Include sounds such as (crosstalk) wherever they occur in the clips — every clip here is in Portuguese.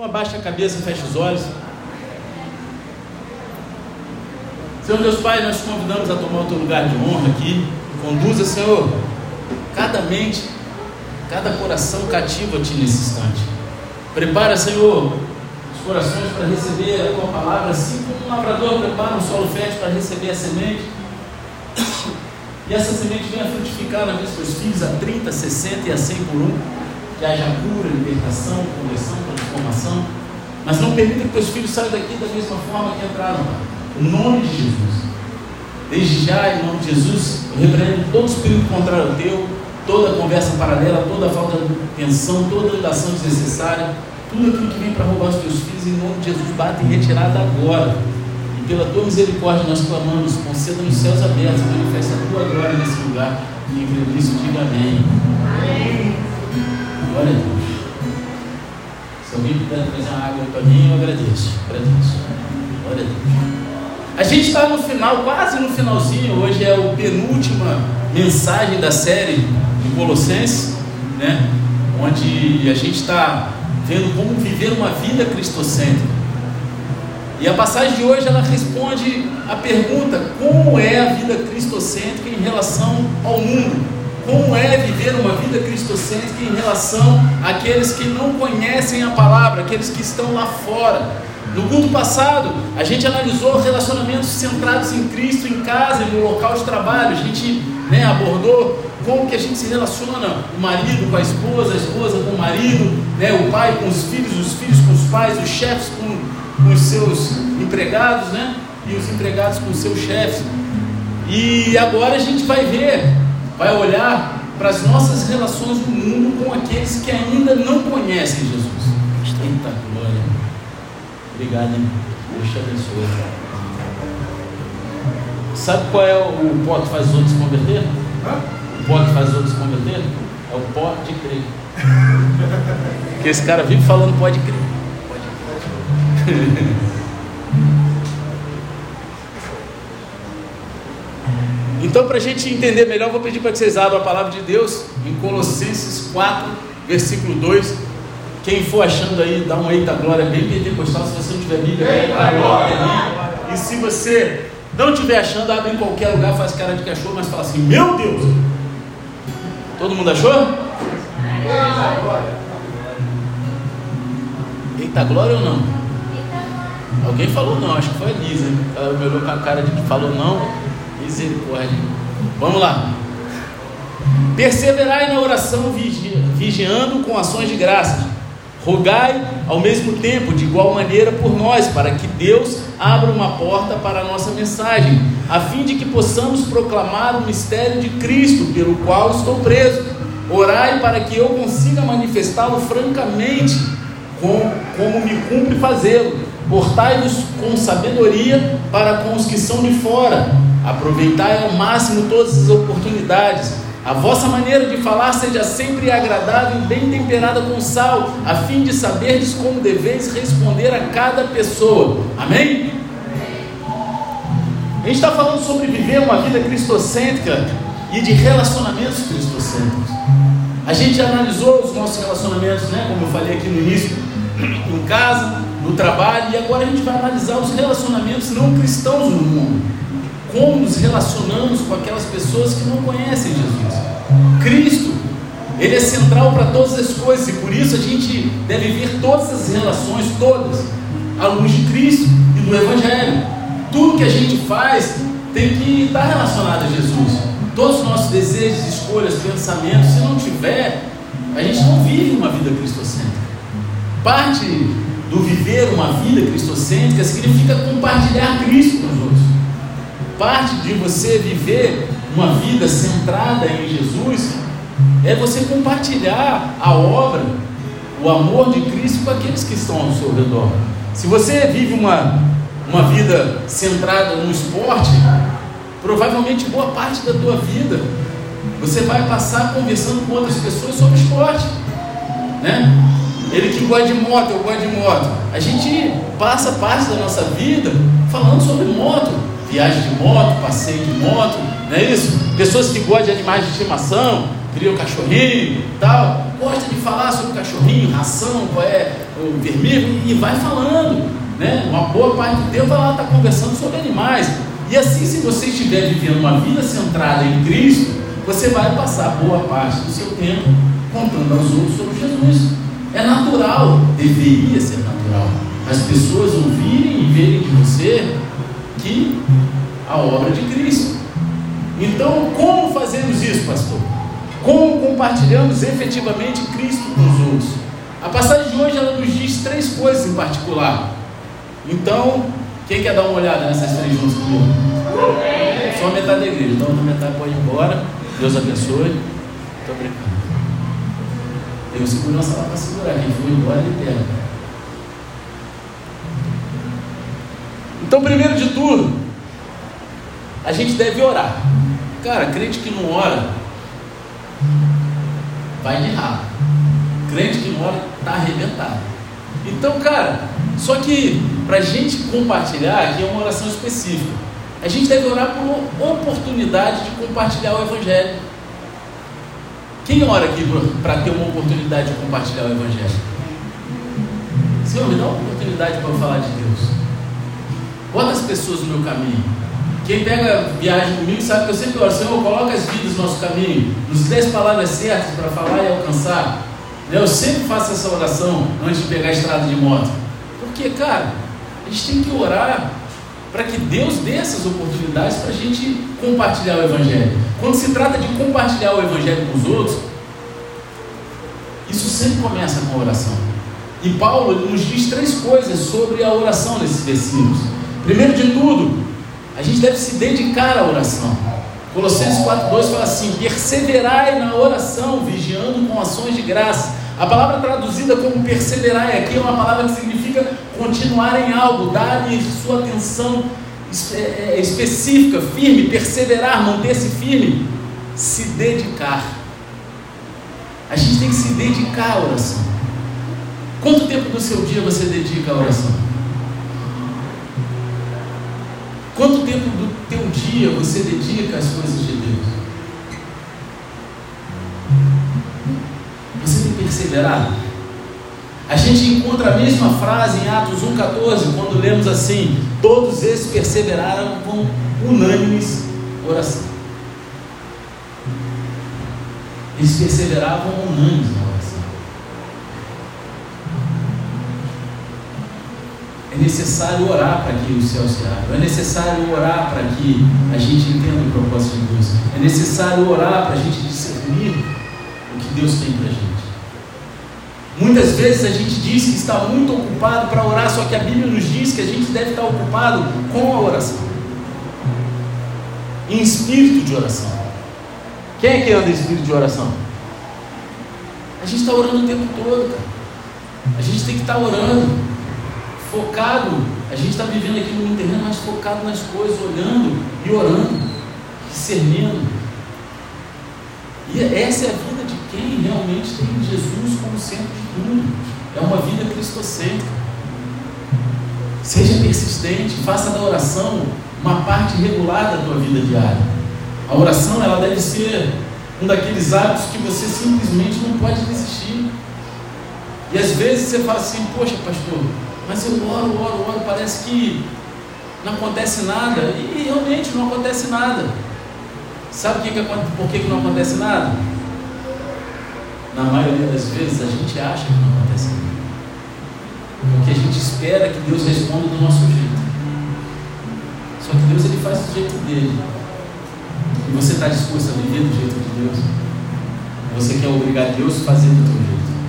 Então abaixa a cabeça, fecha os olhos. Senhor Deus Pai, nós te convidamos a tomar o teu lugar de honra aqui. Conduza, Senhor, cada mente, cada coração cativo a Ti nesse instante. Prepara, Senhor, os corações para receber a Tua palavra, assim como um lavrador prepara um solo fértil para receber a semente. E essa semente venha frutificar na vida dos teus filhos a 30, 60 e a 100 por um. Que haja cura, libertação, conversão, transformação. Mas não permita que teus filhos saiam daqui da mesma forma que entraram. Em nome de Jesus. Desde já, em nome de Jesus, eu repreendo todo espírito contrário ao teu, toda conversa paralela, toda falta de atenção, toda ligação desnecessária, tudo aquilo que vem para roubar os teus filhos, em nome de Jesus, bate em retirada agora. E pela tua misericórdia nós clamamos, conceda nos céus abertos, manifesta a tua glória nesse lugar. E em Cristo diga amém. Amém. Glória a Deus. Se alguém puder trazer uma água para mim, eu agradeço. Agradeço. Glória a Deus. A gente está no final, quase no finalzinho. Hoje é a penúltima mensagem da série de Colossenses, né? Onde a gente está vendo como viver uma vida cristocêntrica. E a passagem de hoje ela responde a pergunta: como é a vida cristocêntrica em relação ao mundo? Como é viver uma vida cristocêntrica em relação àqueles que não conhecem a palavra, aqueles que estão lá fora? No culto passado, a gente analisou relacionamentos centrados em Cristo em casa e no local de trabalho. A gente né, abordou como que a gente se relaciona, o marido com a esposa, a esposa com o marido, né, o pai com os filhos, os filhos com os pais, os chefes com, com os seus empregados, né, e os empregados com os seus chefes. E agora a gente vai ver, vai olhar para as nossas relações no mundo com aqueles que ainda não conhecem Jesus. Eita glória! Obrigado, hein? Deus te abençoe. Sabe qual é o pó que faz os outros converter? O pó que faz os outros converter? É o pó de crer. Porque esse cara vive falando pode crer. Pode (laughs) crer. Então, para a gente entender melhor, vou pedir para que vocês abram a palavra de Deus em Colossenses 4, versículo 2. Quem for achando aí, dá um eita glória bem pentecostal. Se você não tiver Bíblia, eita glória. E se você não estiver achando, abre em qualquer lugar, faz cara de cachorro, mas fala assim: Meu Deus! Todo mundo achou? Eita glória. Eita glória ou não? Alguém falou não, acho que foi a Lisa. Ela me olhou com a cara de que falou não. Misericórdia. Vamos lá. Perseverai na oração, vigi vigiando com ações de graça. Rogai ao mesmo tempo, de igual maneira, por nós, para que Deus abra uma porta para a nossa mensagem, a fim de que possamos proclamar o mistério de Cristo, pelo qual estou preso. Orai para que eu consiga manifestá-lo francamente, com, como me cumpre fazê-lo. Portai-vos com sabedoria para com os que são de fora. Aproveitai ao máximo todas as oportunidades. A vossa maneira de falar seja sempre agradável e bem temperada com sal, a fim de saberdes como deveis responder a cada pessoa. Amém? A gente está falando sobre viver uma vida cristocêntrica e de relacionamentos cristocêntricos. A gente analisou os nossos relacionamentos, né, como eu falei aqui no início, em casa, no trabalho, e agora a gente vai analisar os relacionamentos não cristãos no mundo. Como nos relacionamos com aquelas pessoas que não conhecem Jesus. Cristo, Ele é central para todas as coisas, e por isso a gente deve ver todas as relações, todas, à luz de Cristo e do Evangelho. Tudo que a gente faz tem que estar relacionado a Jesus. Todos os nossos desejos, escolhas, pensamentos, se não tiver, a gente não vive uma vida cristocêntrica. Parte do viver uma vida cristocêntrica significa compartilhar Cristo com os outros. Parte de você viver uma vida centrada em Jesus é você compartilhar a obra, o amor de Cristo com aqueles que estão ao seu redor. Se você vive uma, uma vida centrada no esporte, provavelmente boa parte da tua vida você vai passar conversando com outras pessoas sobre esporte, né? Ele que gosta de moto, eu gosto de moto. A gente passa parte da nossa vida falando sobre moto, viagem de moto, passeio de moto, não é isso? Pessoas que gostam de animais de estimação, criam cachorrinho tal, gosta de falar sobre cachorrinho, ração, qual é o vermelho, e vai falando. Né? Uma boa parte do tempo ela está conversando sobre animais. E assim, se você estiver vivendo uma vida centrada em Cristo, você vai passar boa parte do seu tempo contando aos outros sobre Jesus. É natural, deveria ser natural. As pessoas ouvirem e verem de você que a obra de Cristo. Então, como fazemos isso, pastor? Como compartilhamos efetivamente Cristo com os outros? A passagem de hoje ela nos diz três coisas em particular. Então, quem quer dar uma olhada nessas três juntas comigo? Só metade da igreja, então a metade pode ir embora. Deus abençoe. Estou brincando. Tem o segurança lá para segurar. Quem for embora, ele pega. Então, primeiro de tudo, a gente deve orar. Cara, crente que não ora, vai errar. Crente que não ora, está arrebentado. Então, cara, só que para a gente compartilhar, aqui é uma oração específica. A gente deve orar por uma oportunidade de compartilhar o Evangelho. Quem ora aqui para ter uma oportunidade de compartilhar o Evangelho? Senhor, me dá uma oportunidade para eu falar de Deus. Bota as pessoas no meu caminho. Quem pega viagem comigo sabe que eu sempre oro, Senhor, coloca as vidas no nosso caminho, nos dê as palavras certas para falar e alcançar. Eu sempre faço essa oração antes de pegar a estrada de moto. Porque, cara, a gente tem que orar para que Deus dê essas oportunidades para a gente compartilhar o Evangelho. Quando se trata de compartilhar o Evangelho com os outros, isso sempre começa com a oração. E Paulo nos diz três coisas sobre a oração nesses versículos. Primeiro de tudo, a gente deve se dedicar à oração. Colossenses 4,2 fala assim: perseverai na oração, vigiando com ações de graça. A palavra traduzida como perseverai aqui é uma palavra que significa continuar em algo, dar-lhe sua atenção é, é, específica, firme, perseverar, manter-se firme, se dedicar. A gente tem que se dedicar à oração. Quanto tempo do seu dia você dedica à oração? Quanto tempo do teu dia você dedica às coisas de Deus? Você tem perseverado? A gente encontra a mesma frase em Atos 1,14, quando lemos assim: Todos esses perseveraram com unânimes oração. Eles perseveravam unânimes na oração. Necessário orar para que o céu se abra. É necessário orar para que a gente entenda o propósito de Deus. É necessário orar para a gente discernir o que Deus tem para a gente. Muitas vezes a gente diz que está muito ocupado para orar, só que a Bíblia nos diz que a gente deve estar ocupado com a oração, em espírito de oração. Quem é que anda em espírito de oração? A gente está orando o tempo todo, cara. A gente tem que estar orando, focado. A gente está vivendo aqui no terreno, mas focado nas coisas, olhando e orando, discernindo. E essa é a vida de quem realmente tem Jesus como centro de tudo. É uma vida cristocêntrica. Seja persistente, faça da oração uma parte regular da tua vida diária. A oração ela deve ser um daqueles hábitos que você simplesmente não pode desistir. E às vezes você fala assim, poxa pastor, mas eu oro, oro, oro, parece que não acontece nada. E realmente não acontece nada. Sabe que que, por que, que não acontece nada? na maioria das vezes, a gente acha que não acontece nada. Porque a gente espera que Deus responda do nosso jeito. Só que Deus ele faz do jeito dele. E você está disposto a viver do jeito de Deus? Você quer obrigar Deus a fazer do teu jeito?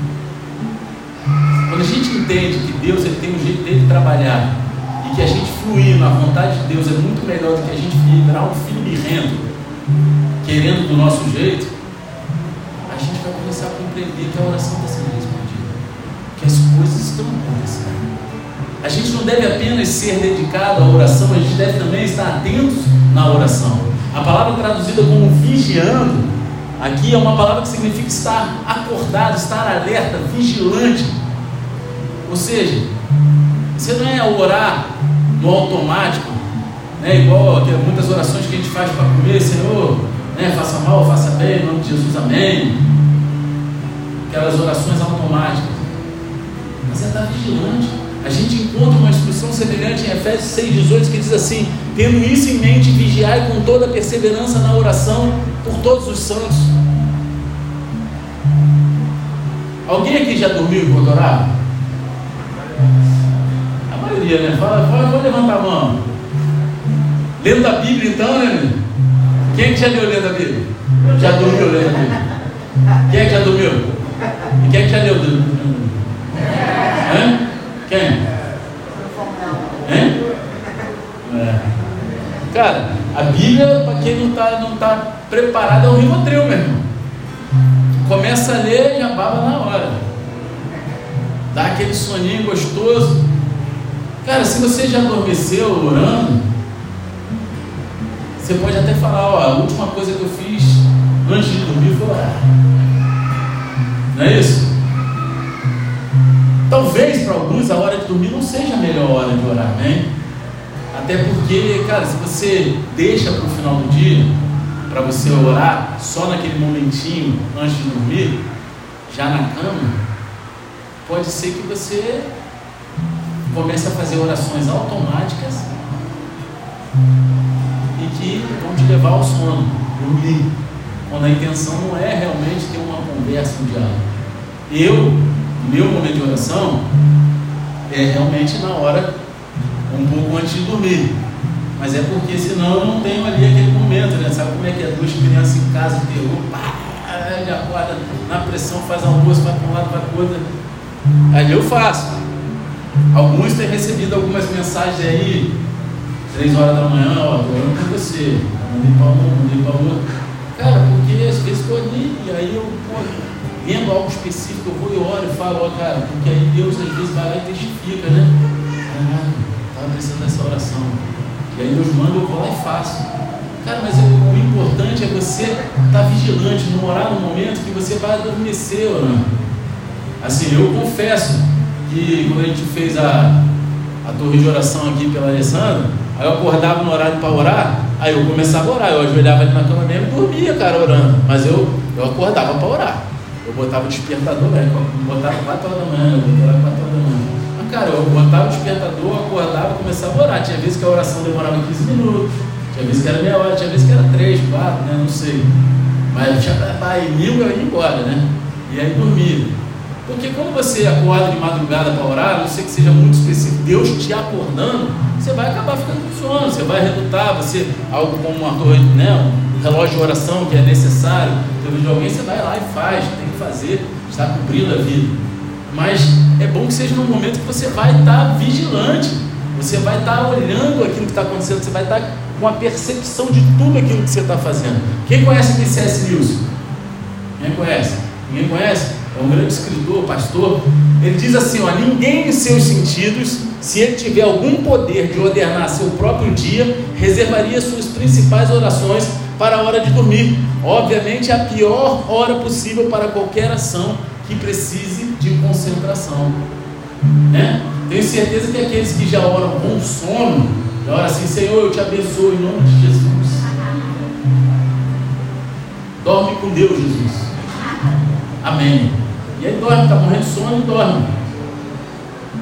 Quando a gente entende que Deus ele tem um jeito dele de trabalhar e que a gente fluir na vontade de Deus é muito melhor do que a gente virar um filho birrento, querendo do nosso jeito, começar a compreender que a oração está sendo respondida, que as coisas estão acontecendo. A gente não deve apenas ser dedicado à oração, a gente deve também estar atentos na oração. A palavra traduzida como vigiando, aqui é uma palavra que significa estar acordado, estar alerta, vigilante. Ou seja, você não é orar no automático, né, igual muitas orações que a gente faz para comer, Senhor, né, faça mal, faça bem, em nome de Jesus, amém aquelas orações automáticas. mas é estar vigilante. A gente encontra uma instrução semelhante em Efésios 6,18 que diz assim: tendo isso em mente, vigiai com toda perseverança na oração por todos os santos. Alguém aqui já dormiu enquanto orava? A maioria, né? Fala, fala, vou levantar a mão. Lendo a Bíblia então, né? Quem é que já leu lendo a Bíblia? Já dormiu lendo a Bíblia? Quem é que já dormiu? E quem é que já leu? Hã? Quem? Hein? É. Cara, a Bíblia, para quem não está não tá preparado, é um rivotril, meu irmão. Começa a ler e baba na hora. Dá aquele soninho gostoso. Cara, se você já adormeceu orando, você pode até falar, ó, a última coisa que eu fiz antes de dormir foi orar. Não é isso? Talvez para alguns a hora de dormir não seja a melhor hora de orar, né? Até porque, cara, se você deixa para o final do dia, para você orar só naquele momentinho antes de dormir, já na cama, pode ser que você comece a fazer orações automáticas e que vão te levar ao sono, dormir, quando a intenção não é realmente ter uma conversa, um diálogo. Eu meu momento de oração é realmente na hora, um pouco antes de dormir. Mas é porque senão eu não tenho ali aquele momento, né? Sabe como é que é? Duas crianças em casa, terror, pá, ele acorda na pressão, faz almoço, vai para um lado, vai para o outro. Aí eu faço. Alguns têm recebido algumas mensagens aí, três horas da manhã, ó, tô orando você. Mandei para um, mandei para outro. Cara, porque às vezes estou ali, e aí eu, pô, vendo algo específico, eu vou e oro e falo, ó cara, porque aí Deus às vezes vai lá e testifica, né? Caralho, estava precisando dessa oração. E aí Deus manda, eu vou lá e faço. Cara, mas o importante é você estar tá vigilante, não orar no momento que você vai adormecer orando. Assim, eu confesso que quando a gente fez a, a torre de oração aqui pela Alessandra, aí eu acordava no horário para orar, aí eu começava a orar, eu ajoelhava ali na cama mesmo e dormia, cara, orando. Mas eu, eu acordava para orar. Eu botava o despertador, né? botava 4 horas da manhã, eu botava 4 horas da manhã. Cara, eu botava o despertador, acordava começava a orar. Tinha vezes que a oração demorava 15 minutos, tinha vezes que era meia hora, tinha vezes que era 3, 4, né? Não sei. Mas já vai mil eu ia embora, né? E aí dormia. Porque quando você acorda de madrugada para orar, não sei que seja muito específico, Deus te acordando, você vai acabar ficando com sono, você vai relutar, você, algo como uma torre, né, um relógio de oração que é necessário, de alguém, você vai lá e faz, tem que fazer, está cumprindo a vida. Mas é bom que seja num momento que você vai estar vigilante, você vai estar olhando aquilo que está acontecendo, você vai estar com a percepção de tudo aquilo que você está fazendo. Quem conhece o C.S. Lewis? Quem conhece? Ninguém conhece? É um grande escritor, pastor. Ele diz assim: ó, ninguém em seus sentidos, se ele tiver algum poder de ordenar seu próprio dia, reservaria suas principais orações para a hora de dormir. Obviamente, a pior hora possível para qualquer ação que precise de concentração. Né? Tenho certeza que aqueles que já oram com sono, já oram assim: Senhor, eu te abençoo em nome de Jesus. Dorme com Deus, Jesus. Amém. E aí dorme, está morrendo de sono e dorme.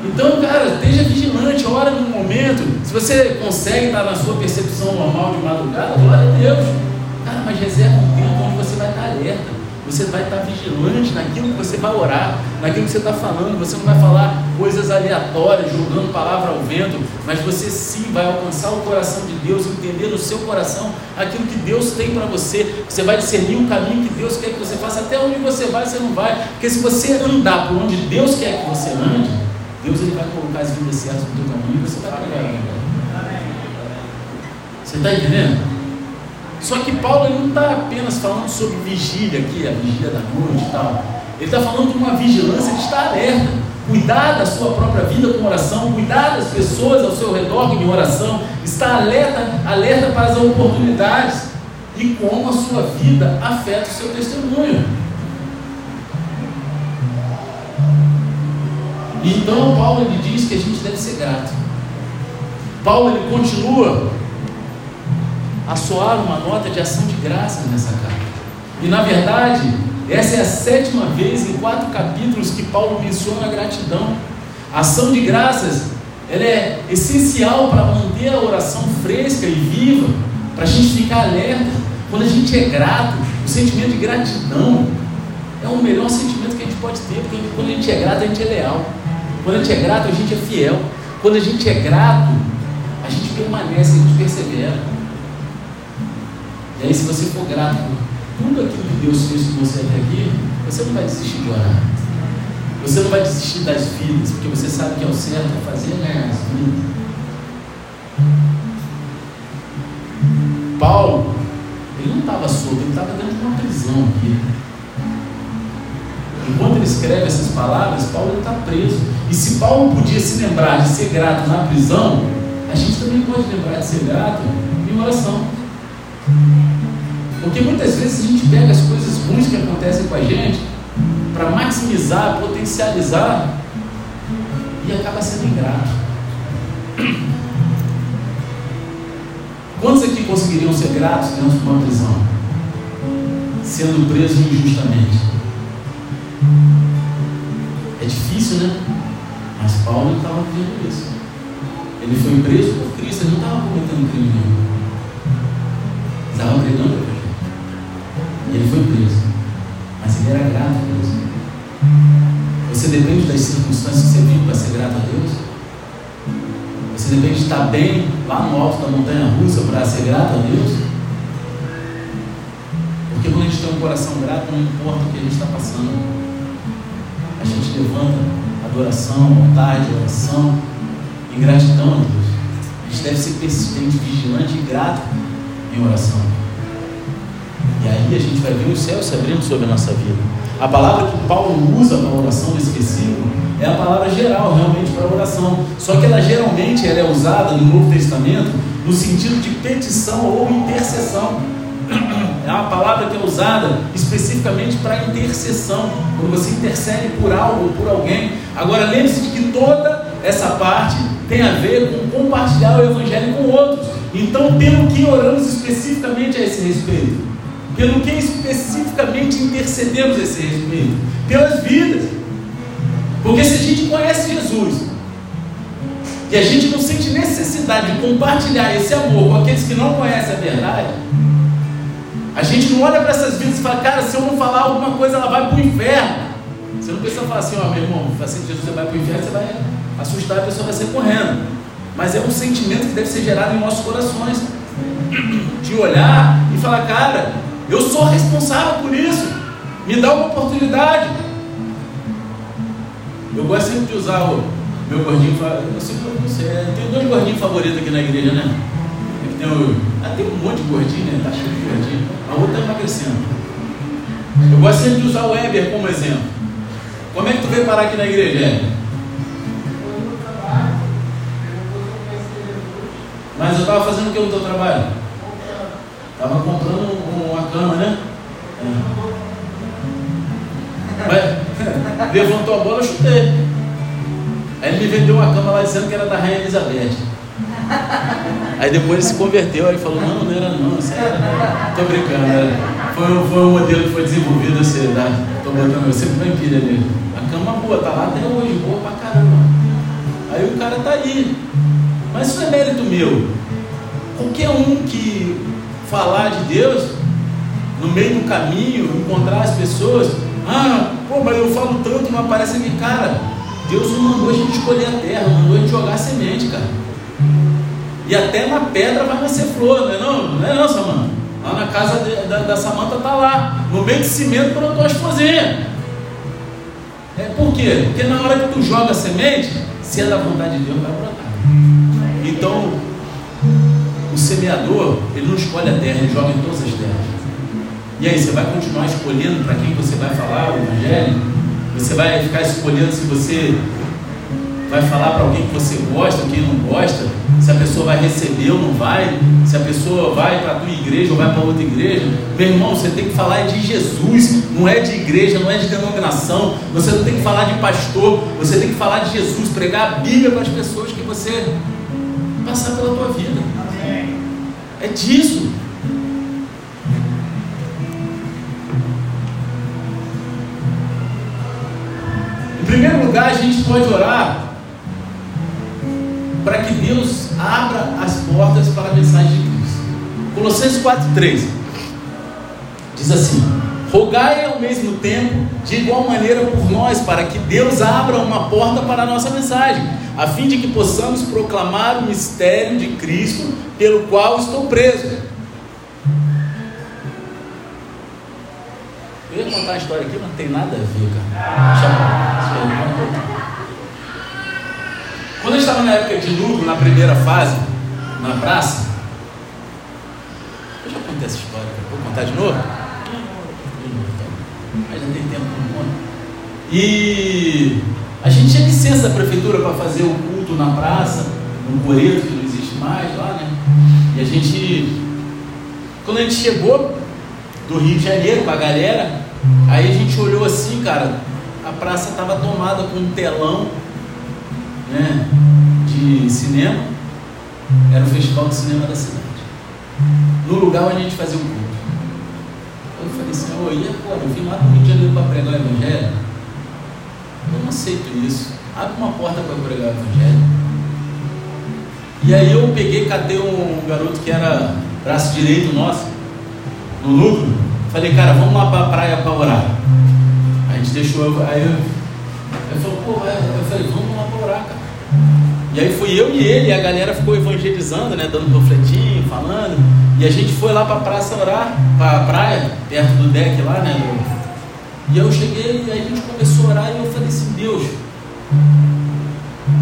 Então, cara, esteja vigilante, ora no momento. Se você consegue estar na sua percepção normal de madrugada, glória a Deus. Cara, mas reserva um tempo onde você vai estar alerta. Você vai estar vigilante naquilo que você vai orar, naquilo que você está falando. Você não vai falar coisas aleatórias, jogando palavra ao vento, mas você sim vai alcançar o coração de Deus, entender no seu coração aquilo que Deus tem para você. Você vai discernir o caminho que Deus quer que você faça. Até onde você vai, você não vai. Porque se você andar por onde Deus quer que você ande, Deus ele vai colocar as vidas certas no teu caminho e você vai pegar. Você está entendendo? Só que Paulo ele não está apenas falando sobre vigília aqui, a vigília da noite e tal. Ele está falando de uma vigilância de estar alerta, cuidar da sua própria vida com oração, cuidar das pessoas ao seu redor com oração, estar alerta, alerta para as oportunidades e como a sua vida afeta o seu testemunho. Então Paulo ele diz que a gente deve ser grato. Paulo ele continua a soar uma nota de ação de graça nessa carta. E na verdade, essa é a sétima vez em quatro capítulos que Paulo menciona a gratidão. A ação de graças ela é essencial para manter a oração fresca e viva, para a gente ficar alerta. Quando a gente é grato, o sentimento de gratidão é o melhor sentimento que a gente pode ter, porque quando a gente é grato, a gente é leal. Quando a gente é grato, a gente é fiel. Quando a gente é grato, a gente permanece, a gente persevera. E aí, se você for grato por tudo aquilo que Deus fez com você até aqui, você não vai desistir de orar. Você não vai desistir das vidas, porque você sabe que é o certo é fazer né, as vidas. Paulo, ele não estava solto, ele estava dentro de uma prisão aqui. Enquanto ele escreve essas palavras, Paulo está preso. E se Paulo podia se lembrar de ser grato na prisão, a gente também pode lembrar de ser grato em oração. Porque muitas vezes a gente pega as coisas ruins que acontecem com a gente para maximizar, potencializar e acaba sendo ingrato. Quantos aqui conseguiriam ser gratos dentro de uma prisão? Sendo preso injustamente. É difícil, né? Mas Paulo estava vivendo isso. Ele foi preso por Cristo, ele não estava cometendo crime nenhum. Estava pregando o Evangelho. E ele foi preso. Mas ele era grato a Deus. Você depende das circunstâncias que você vive para ser grato a Deus? Você depende de estar bem lá no alto da montanha russa para ser grato a Deus? Porque quando a gente tem um coração grato, não importa o que a gente está passando, a gente levanta adoração, vontade, oração e gratidão a Deus. A gente deve ser persistente, vigilante e grato em oração. E aí a gente vai ver os céus se abrindo sobre a nossa vida. A palavra que Paulo usa para oração nesse versículo é a palavra geral, realmente, para oração. Só que ela geralmente ela é usada no Novo Testamento no sentido de petição ou intercessão. (clears throat) É uma palavra que é usada especificamente para intercessão, quando você intercede por algo ou por alguém. Agora lembre-se de que toda essa parte tem a ver com compartilhar o Evangelho com outros. Então, pelo que oramos especificamente a esse respeito? Pelo que especificamente intercedemos a esse respeito? Pelas vidas. Porque se a gente conhece Jesus e a gente não sente necessidade de compartilhar esse amor com aqueles que não conhecem a verdade, a gente não olha para essas vidas e fala, cara, se eu não falar alguma coisa, ela vai para o inferno. Você não precisa falar assim, ó, meu irmão, assim, Jesus você vai para o inferno, você vai assustar, a pessoa vai sair correndo. Mas é um sentimento que deve ser gerado em nossos corações. (clears throat) De olhar e falar, cara, eu sou responsável por isso. Me dá uma oportunidade. Eu gosto sempre de usar o meu gordinho. Eu sempre você, tem dois gordinhos favoritos aqui na igreja, né? Tem, o, ah, tem um monte de gordinho, né? Tá cheio de gordinho. A outra está emagrecendo. Eu gosto sempre de usar o Weber como exemplo. Como é que tu veio parar aqui na igreja, Mas eu estava fazendo o que no teu trabalho? Estava comprando uma cama, né? É. Mas (laughs) levantou a bola, eu chutei. Aí ele me vendeu uma cama lá dizendo que era da Rainha Elizabeth. Aí depois ele se converteu, aí ele falou, não, não era não, isso era. Tô brincando, era. Foi, foi um modelo que foi desenvolvido assim, tá? Tô botando, eu sempre vou pilha ali. A cama boa, tá lá até hoje, boa pra caramba. Aí o cara tá aí. Mas isso é mérito meu. Qualquer um que falar de Deus, no meio do caminho, encontrar as pessoas, ah, pô, mas eu falo tanto, não aparece aqui, cara. Deus não mandou a gente escolher a terra, mandou a gente jogar a semente, cara. E até na pedra vai nascer flor, não é não? Não é não, Samanta? Lá na casa de, da, da Samanta tá lá. No meio de cimento brotou as florzinhas. É por quê? Porque na hora que tu joga a semente, se é da vontade de Deus, vai brotar. Então, o semeador, ele não escolhe a terra, ele joga em todas as terras. E aí, você vai continuar escolhendo para quem você vai falar o Evangelho? Você vai ficar escolhendo se você vai falar para alguém que você gosta, quem não gosta, se a pessoa vai receber ou não vai, se a pessoa vai para a tua igreja ou vai para outra igreja. Meu irmão, você tem que falar de Jesus, não é de igreja, não é de denominação. Você não tem que falar de pastor, você tem que falar de Jesus, pregar a Bíblia para as pessoas que você passar pela tua vida. É disso. Em primeiro lugar, a gente pode orar para que Deus abra as portas para a mensagem de Cristo. Colossenses 4,3 diz assim: Rogai ao mesmo tempo, de igual maneira por nós, para que Deus abra uma porta para a nossa mensagem, a fim de que possamos proclamar o mistério de Cristo, pelo qual estou preso. Eu ia contar a história aqui, mas não tem nada a ver, cara. Quando eu estava na época de lucro, na primeira fase, na praça, eu já contei essa história, vou contar de novo? Não tem tempo nenhum. E a gente tinha licença da prefeitura para fazer o culto na praça, no Coreto, que não existe mais lá, né? E a gente, quando a gente chegou do Rio de Janeiro com a galera, aí a gente olhou assim, cara, a praça estava tomada com um telão né, de cinema, era o festival de cinema da cidade. No lugar onde a gente fazia o culto. Eu falei, Senhor, e agora? Eu vim lá do Rio de Janeiro para pregar o Evangelho. Eu não aceito isso. Abre uma porta para pregar o Evangelho. E aí eu peguei, catei um garoto que era braço direito nosso, no núcleo. Falei, cara, vamos lá para a praia para orar. A gente deixou, aí eu, eu falei, pô, eu falei, vamos lá para orar, cara. E aí fui eu e ele, e a galera ficou evangelizando, né? Dando panfletinho, falando. E a gente foi lá para a praça orar, para a praia, perto do deck lá, né? E eu cheguei e aí a gente começou a orar e eu falei assim, Deus,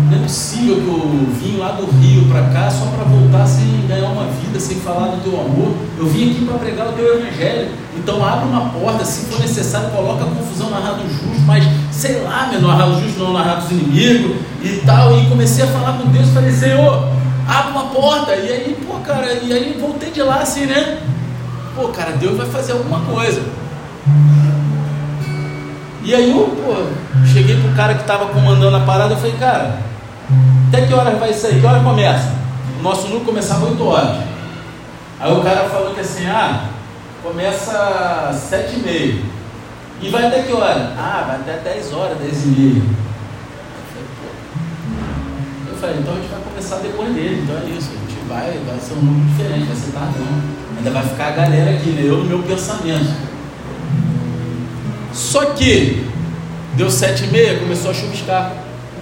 não é possível que eu vim lá do Rio para cá só para voltar sem ganhar uma vida, sem falar do teu amor. Eu vim aqui para pregar o teu evangelho. Então abre uma porta, se for necessário, coloca a confusão na rádio justo, mas sei lá, meu, na rádio justo, não na dos inimigos e tal. E comecei a falar com Deus, falei, Senhor, abre uma porta. E aí, pô, cara, e aí voltei de lá assim, né? Pô, cara, Deus vai fazer alguma coisa. E aí eu, pô, cheguei pro cara que estava comandando a parada, eu falei, cara, até que horas vai sair? Que hora começa? O nosso núcleo começava 8 horas. Aí o cara falou que assim, ah, começa às 7 e meia. E vai até que hora? Ah, vai até 10 horas, 10 e meia. Falei, então a gente vai começar depois dele, então é isso, a gente vai, vai ser um número diferente, vai ser tardão. Ainda vai ficar a galera aqui, né? Eu no meu pensamento. Só que deu sete e meia, começou a chuviscar.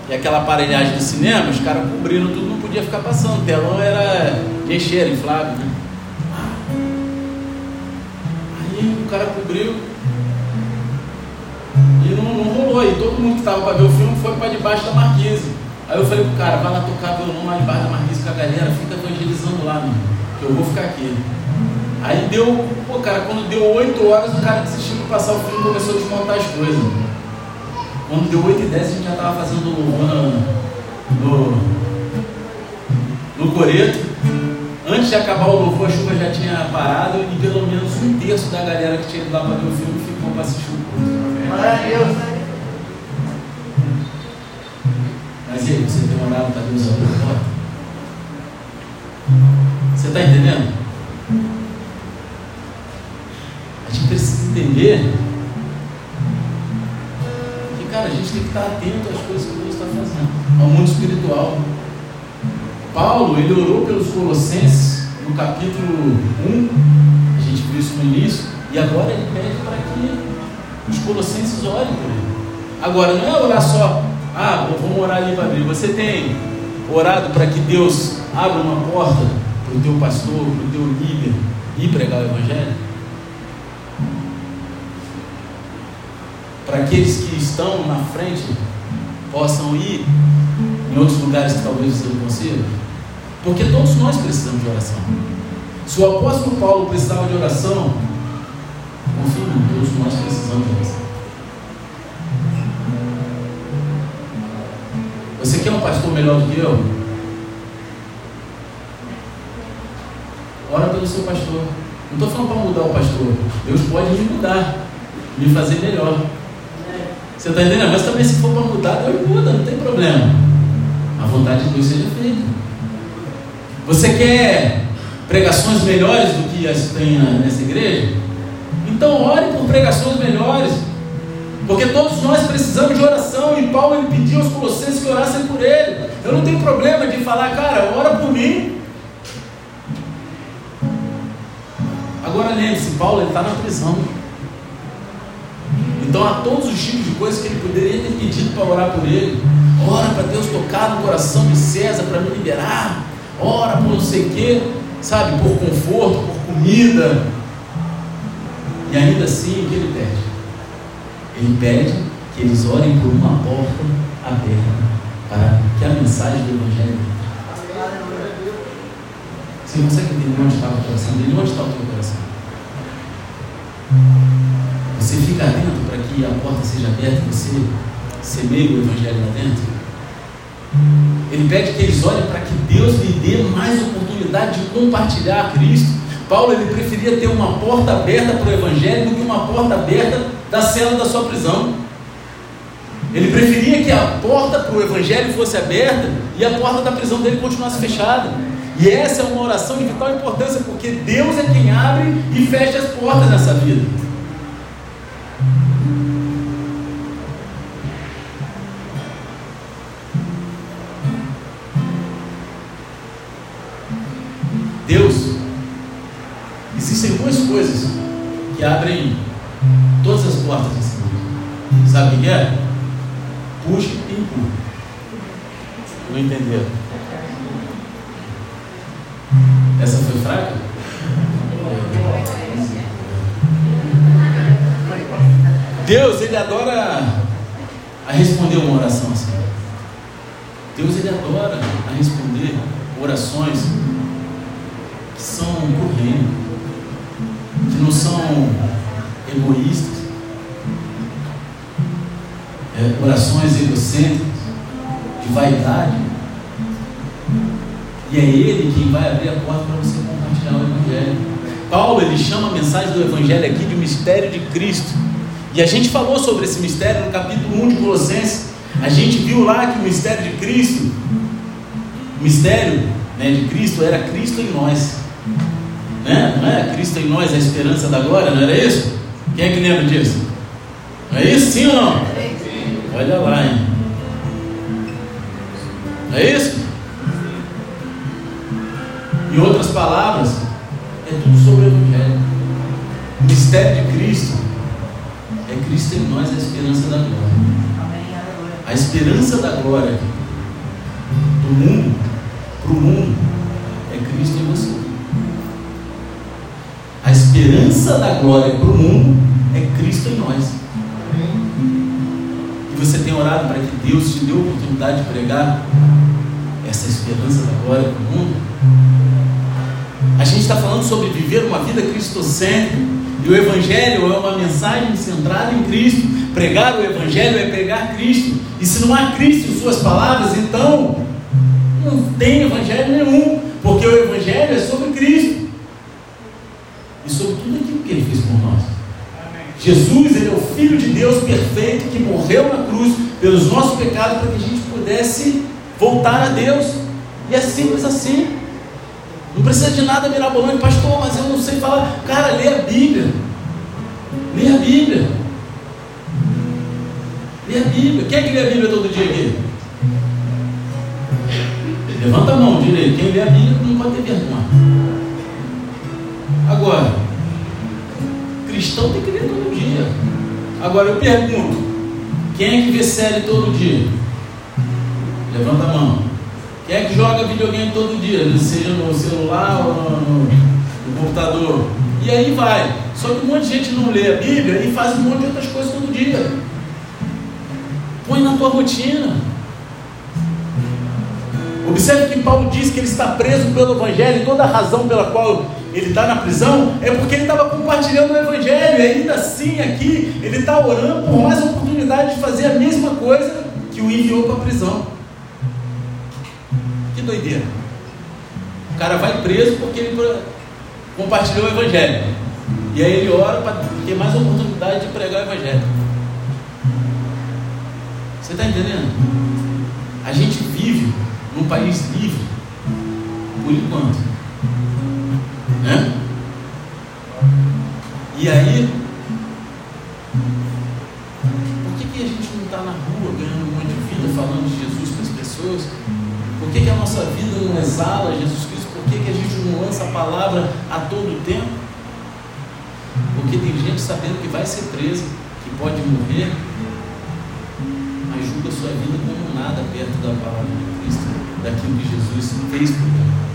E aquela aparelhagem do cinema, os caras cobrindo tudo, não podia ficar passando. O telão era de encher, inflável, né? Aí o cara cobriu e não, não rolou. E todo mundo que estava para ver o filme foi para debaixo da marquise. Aí eu falei pro cara, vai lá tocar violão lá debaixo da com a galera, fica evangelizando lá, mano, que eu vou ficar aqui. Aí deu, pô, cara, quando deu 8 horas, o cara desistiu de passar o filme e começou a desmontar as coisas. Quando deu 8 e 10, a gente já estava fazendo louvor no, no coreto. Antes de acabar o louvor, a chuva já tinha parado e pelo menos um terço da galera que tinha ido lá para ver o filme ficou para assistir o culto. Maravilhoso. Mas você tem orado para Deus abrir a porta? Você está entendendo? A gente precisa entender cara, a gente tem que estar atento às coisas que Deus está fazendo, ao mundo espiritual. Paulo, ele orou pelos Colossenses no capítulo 1, a gente viu isso no início, e agora ele pede para que os Colossenses orem por ele. Agora, não é orar só, ah, vamos orar ali para abrir. Você tem orado para que Deus abra uma porta para o teu pastor, para o teu líder ir pregar o Evangelho? para aqueles que estão na frente possam ir em outros lugares que talvez você não consiga? Porque todos nós precisamos de oração. Se o apóstolo Paulo precisava de oração, confie melhor do que eu? Ora pelo seu pastor. Não estou falando para mudar o pastor. Deus pode me mudar, me fazer melhor. Você está entendendo? Mas também se for para mudar, Deus muda, não tem problema. A vontade de Deus seja feita. Você quer pregações melhores do que as tem nessa igreja? Então ore por pregações melhores. Porque todos nós precisamos de oração. E Paulo ele pediu aos Colossenses que orassem por ele. Eu não tenho problema de falar, cara, ora por mim. Agora lembre-se, Paulo está na prisão. Então há todos os tipos de coisas que ele poderia ter pedido para orar por ele. Ora para Deus tocar no coração de César para me liberar. Ora por não sei o quê, sabe, por conforto, por comida. E ainda assim, o que ele pede? Ele pede que eles orem por uma porta aberta para que a mensagem do Evangelho Você consegue entender onde está o coração dele? Onde está o teu coração? Você fica atento para que a porta seja aberta e você semeie o Evangelho lá dentro? Ele pede que eles olhem para que Deus lhe dê mais oportunidade de compartilhar Cristo. Paulo ele preferia ter uma porta aberta para o Evangelho do que uma porta aberta da cela da sua prisão. Ele preferia que a porta para o Evangelho fosse aberta e a porta da prisão dele continuasse fechada. E essa é uma oração de vital importância, porque Deus é quem abre e fecha as portas nessa vida. Deus, existem duas coisas que abrem todas as portas desse mundo. Sabe o que é? Puxa e empurra. Não entenderam? Essa foi fraca? Deus, ele adora a responder uma oração assim. Deus, ele adora a responder orações que são é, orações egocêntricas, de vaidade. E é Ele quem vai abrir a porta para você compartilhar o Evangelho. Paulo ele chama a mensagem do Evangelho aqui de mistério de Cristo. E a gente falou sobre esse mistério no capítulo 1 de Colossenses. A gente viu lá que o mistério de Cristo, o mistério né, de Cristo era Cristo em nós. Né? Não é Cristo em nós a esperança da glória, não era isso? Quem é que lembra disso? Não é isso sim ou não? Olha lá, hein? Não é isso? Em outras palavras, é tudo sobre o Evangelho. O mistério de Cristo é Cristo em nós a esperança da glória. A esperança da glória do mundo para o mundo é Cristo em você. A esperança da glória para o mundo é Cristo em nós. E você tem orado para que Deus te dê a oportunidade de pregar essa esperança da glória para o mundo? A gente está falando sobre viver uma vida cristocêntrica. E o Evangelho é uma mensagem centrada em Cristo. Pregar o Evangelho é pregar Cristo. E se não há Cristo em suas palavras, então não tem Evangelho nenhum. Porque o Evangelho é sobre Cristo. E sobre tudo aquilo que Ele fez por nós. Jesus, Ele é o Filho de Deus perfeito que morreu na cruz pelos nossos pecados para que a gente pudesse voltar a Deus. E é simples assim. Não precisa de nada mirabolante, pastor, mas eu não sei falar. Cara, lê a Bíblia. Lê a Bíblia. Lê a Bíblia. Quem é que lê a Bíblia todo dia aqui? Levanta a mão, direito. Quem lê a Bíblia não pode ter vergonha. Agora, cristão tem que ler todo dia. Agora eu pergunto: quem é que vê série todo dia? Levanta a mão. Quem é que joga videogame todo dia, seja no celular ou no, no, computador? E aí vai. Só que um monte de gente não lê a Bíblia e faz um monte de outras coisas todo dia. Põe na tua rotina. Observe que Paulo diz que ele está preso pelo Evangelho e toda a razão pela qual ele está na prisão é porque ele estava compartilhando o Evangelho. E ainda assim, aqui, ele está orando por mais oportunidade de fazer a mesma coisa que o enviou para a prisão doideira. O cara vai preso porque ele compartilhou o Evangelho. E aí ele ora para ter mais oportunidade de pregar o Evangelho. Você está entendendo? A gente vive num país livre, por enquanto. Né? E aí, por que, que a gente não está na rua ganhando um monte de vida, falando de Jesus para as pessoas? que, que a nossa vida não exala Jesus Cristo? Por que, que a gente não lança a palavra a todo tempo? Porque tem gente sabendo que vai ser presa, que pode morrer, mas julga sua vida como nada perto da palavra de Cristo, daquilo que Jesus fez por ela.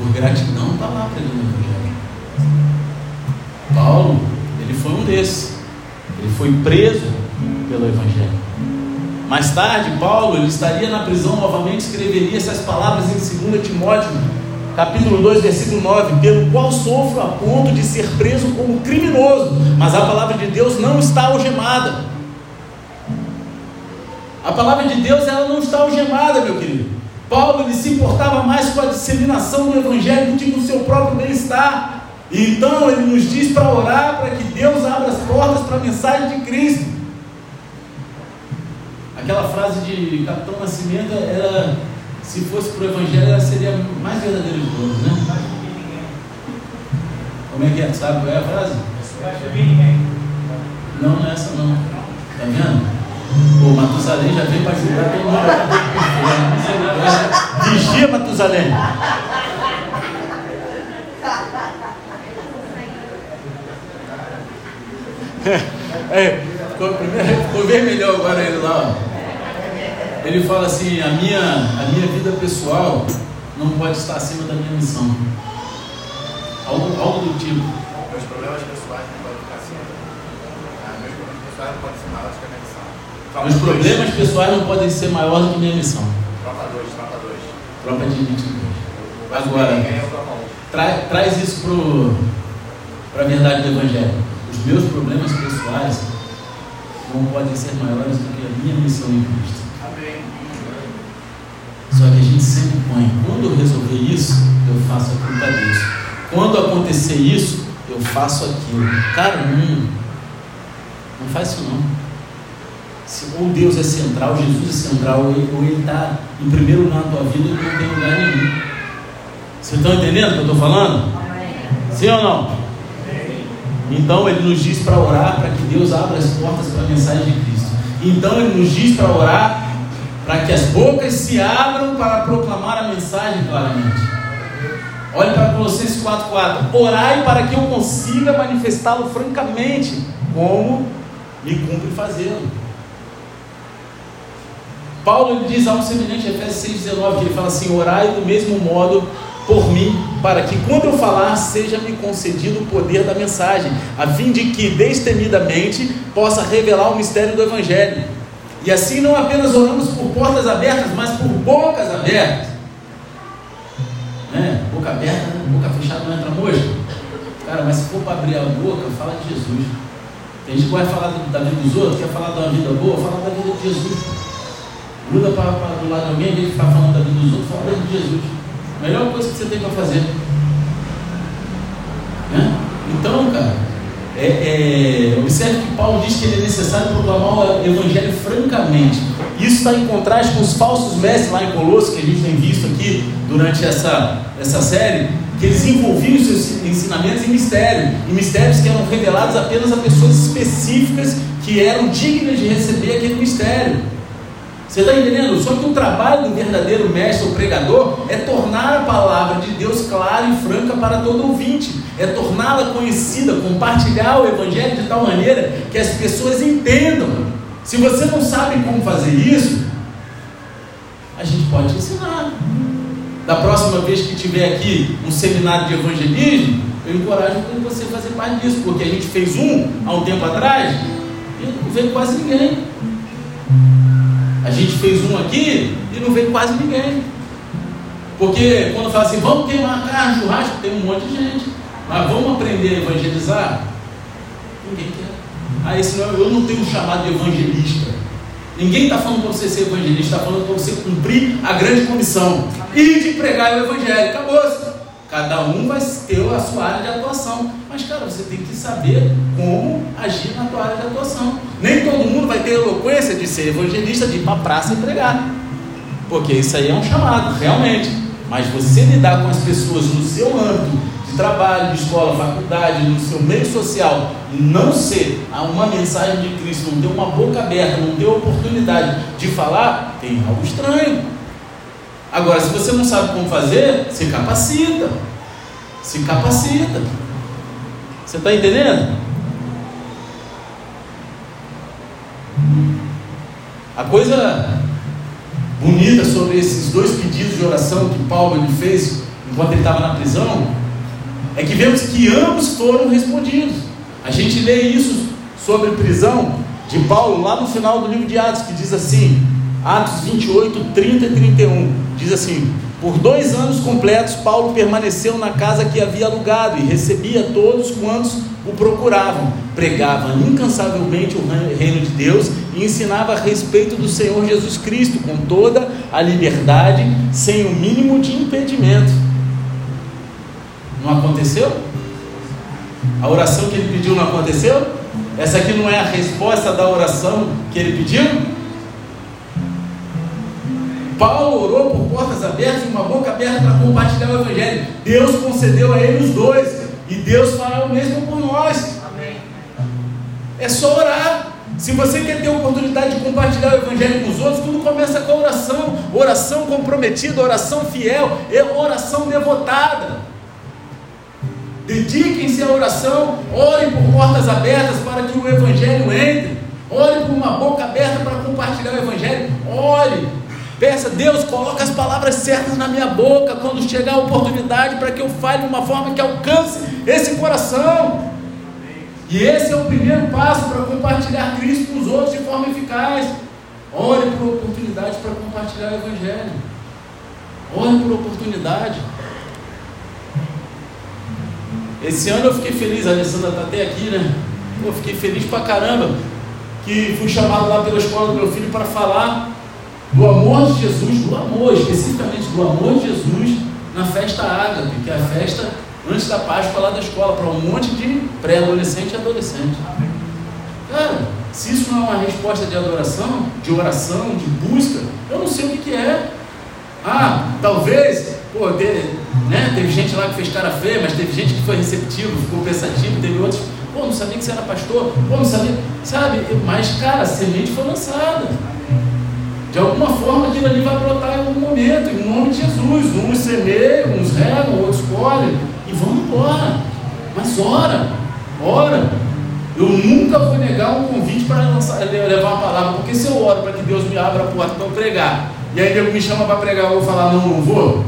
Por gratidão está lá pregando o Evangelho. Paulo, ele foi um desses. Ele foi preso pelo Evangelho. Mais tarde, Paulo ele estaria na prisão novamente, escreveria essas palavras em 2 Timóteo, capítulo 2, versículo 9: Pelo qual sofro a ponto de ser preso como criminoso, mas a palavra de Deus não está algemada. A palavra de Deus ela não está algemada, meu querido. Paulo ele se importava mais com a disseminação do Evangelho do que com o seu próprio bem-estar. Então ele nos diz para orar para que Deus abra as portas para a mensagem de Cristo. Aquela frase de Capitão Nascimento, ela, se fosse para o Evangelho, ela seria mais verdadeira de todas, né? Como é que é? Sabe qual é a frase? Não, não é essa não. Tá vendo? O Matusalém já veio para ajudar todo mundo. Vigia, Matusalém. (laughs) É, ficou, vermelhão agora ele lá. Ó. Ele fala assim: a minha, a minha vida pessoal não pode estar acima da minha missão. Algo, algo do tipo. Meus problemas pessoais não podem ficar acima. Ah, meus problemas pessoais não podem ser maiores que a minha missão. Tropa Os problemas pessoais não podem ser maiores do que minha missão. Tropa 2, tropa 2. Tropa de elite. Agora, Ninguém o tropa 1. Tra, traz isso para a verdade do Evangelho. Os meus problemas pessoais não podem ser maiores do que a minha missão em Cristo. Amém. Só que a gente sempre põe, quando eu resolver isso, eu faço aquilo para Deus. Quando acontecer isso, eu faço aquilo. Cara, não, não faz isso não. Se, ou Deus é central, Jesus é central, ou ele- está em primeiro lugar na tua vida, ele não tem lugar nenhum. Vocês estão entendendo o que eu estou falando? Sim ou não? Então ele nos diz para orar para que Deus abra as portas para a mensagem de Cristo. Então ele nos diz para orar para que as bocas se abram para proclamar a mensagem claramente. Olhe para Colossenses 4,4. Orai para que eu consiga manifestá-lo francamente, como me cumpre fazê-lo. Paulo diz algo semelhante em Efésios 6,19, que ele fala assim: orai do mesmo modo por mim, para que quando eu falar, seja-me concedido o poder da mensagem, a fim de que destemidamente possa revelar o mistério do Evangelho. E assim não apenas oramos por portas abertas, mas por bocas abertas. Né? Boca aberta, né? boca fechada não entra mosca. Cara, mas se for para abrir a boca, fala de Jesus. Tem gente que vai falar da vida dos outros, quer falar uma vida boa, fala da vida de Jesus. Gruda para do lado em vez de ficar falando da vida dos outros, fala da vida de Jesus. Melhor coisa que você tem para fazer. Né? Então, cara, é, é, observe que Paulo diz que ele é necessário proclamar o Evangelho francamente. Isso está em contraste com os falsos mestres lá em Colossos, que a gente tem visto aqui durante essa, essa série, que eles envolviam os seus ensinamentos em mistério, em mistérios que eram revelados apenas a pessoas específicas que eram dignas de receber aquele mistério. Você está entendendo? Só que o trabalho do verdadeiro mestre ou pregador é tornar a palavra de Deus clara e franca para todo ouvinte, é torná-la conhecida, compartilhar o Evangelho de tal maneira que as pessoas entendam. Se você não sabe como fazer isso, a gente pode ensinar. Da próxima vez que tiver aqui um seminário de evangelismo, eu encorajo você a fazer parte disso, porque a gente fez um há um tempo atrás e não veio quase ninguém. A gente fez um aqui e não veio quase ninguém. Porque quando fala assim, vamos queimar carne, churrasco, tem um monte de gente. Mas vamos aprender a evangelizar? Ninguém quer. Ah, esse não, eu não tenho chamado de evangelista. Ninguém está falando para você ser evangelista, está falando para você cumprir a grande comissão e de pregar o evangelho. Acabou-se. Cada um vai ter a sua área de atuação. Mas, cara, você tem que saber como agir na tua área de atuação. Nem todo mundo vai ter eloquência de ser evangelista, de ir para a praça e pregar. Porque isso aí é um chamado, realmente. Mas você lidar com as pessoas no seu âmbito de trabalho, de escola, faculdade, no seu meio social, não ser uma mensagem de Cristo, não ter uma boca aberta, não ter oportunidade de falar, tem algo estranho. Agora, se você não sabe como fazer, se capacita. Se capacita. Você está entendendo? A coisa bonita sobre esses dois pedidos de oração que Paulo ele fez enquanto ele estava na prisão é que vemos que ambos foram respondidos. A gente lê isso sobre prisão de Paulo lá no final do livro de Atos, que diz assim: Atos 28, 30 e 31. Diz assim: Por dois anos completos, Paulo permaneceu na casa que havia alugado e recebia todos quantos o procuravam. Pregava incansavelmente o reino de Deus e ensinava a respeito do Senhor Jesus Cristo com toda a liberdade, sem o mínimo de impedimento. Não aconteceu? A oração que ele pediu não aconteceu? Essa aqui não é a resposta da oração que ele pediu? Paulo orou por portas abertas e uma boca aberta para compartilhar o Evangelho. Deus concedeu a ele os dois. E Deus fará o mesmo por nós. Amém. É só orar. Se você quer ter a oportunidade de compartilhar o Evangelho com os outros, tudo começa com a oração. Oração comprometida, oração fiel, é oração devotada. Dediquem-se à oração, orem por portas abertas para que o Evangelho entre. Ore por uma boca aberta para compartilhar o Evangelho. Ore, Peça, Deus, coloca as palavras certas na minha boca quando chegar a oportunidade para que eu fale de uma forma que alcance esse coração. E esse é o primeiro passo para compartilhar Cristo com os outros de forma eficaz. Ore por oportunidade para compartilhar o Evangelho. Ore por oportunidade. Esse ano eu fiquei feliz, a Alessandra está até aqui, né? Eu fiquei feliz pra caramba que fui chamado lá pela escola do meu filho para falar do amor de Jesus, do amor, especificamente do amor de Jesus na festa ágape, que é a festa antes da Páscoa lá da escola, para um monte de pré-adolescente e adolescente. Cara, se isso não é uma resposta de adoração, de oração, de busca, eu não sei o que, é. Ah, talvez, pô, teve, né, teve gente lá que fez cara feia, mas teve gente que foi receptivo, ficou pensativo, teve outros, pô, não sabia que você era pastor, pô, não sabia, sabe? Mas, cara, a semente foi lançada. De alguma forma aquilo ali vai brotar em algum momento, em nome de Jesus. Uns semeiam, uns regam, outros colhem e vão embora. Mas ora, ora. Eu nunca vou negar um convite para levar uma palavra, porque se eu oro para que Deus me abra a porta para eu pregar, e aí Deus me chama para pregar, eu vou falar, não, não vou.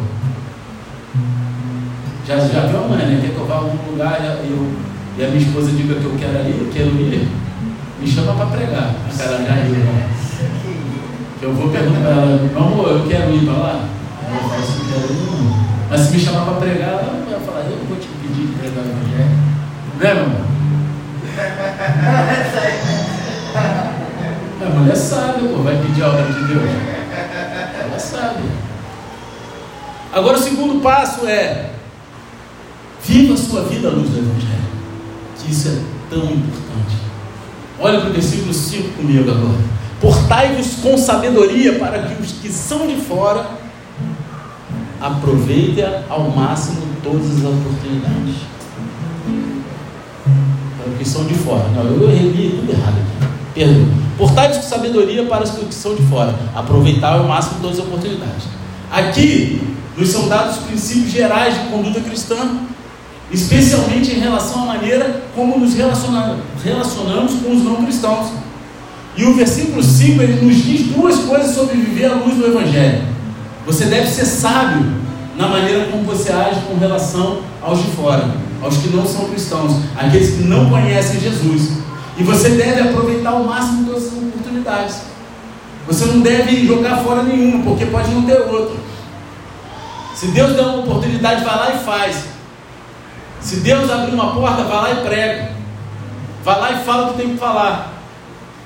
Já, já viu mãe, né? Quer que eu vá a algum lugar e, eu, e a minha esposa diga que eu quero ir, eu quero ir, me chama para pregar. Ela já ir, eu vou perguntar ela, amor, eu quero ir para lá. Eu falo assim, quero ir. Mas se me chamar para pregar, ela vai falar, eu não vou te pedir de pregar o evangelho. Né, meu amor? A mulher sabe, pô, vai pedir a obra de Deus. Ela sabe. Agora o segundo passo é viva a sua vida à luz do Evangelho. Que isso é tão importante. Olha para o versículo 5 comigo agora. Portai-vos com sabedoria para que os que são de fora aproveitem ao máximo todas as oportunidades. Para os que são de fora. Não, eu reli tudo errado aqui. Perdão. Portai-vos com sabedoria para os que são de fora. Aproveitar ao máximo todas as oportunidades. Aqui nos são dados os princípios gerais de conduta cristã, especialmente em relação à maneira como nos relacionamos com os não cristãos. E o versículo 5 ele nos diz duas coisas sobre viver à luz do Evangelho. Você deve ser sábio na maneira como você age com relação aos de fora, aos que não são cristãos, aqueles que não conhecem Jesus. E você deve aproveitar ao máximo todas as oportunidades. Você não deve jogar fora nenhuma, porque pode não ter outra. Se Deus der uma oportunidade, vai lá e faz. Se Deus abrir uma porta, vai lá e prega. Vai lá e fala o que tem que falar.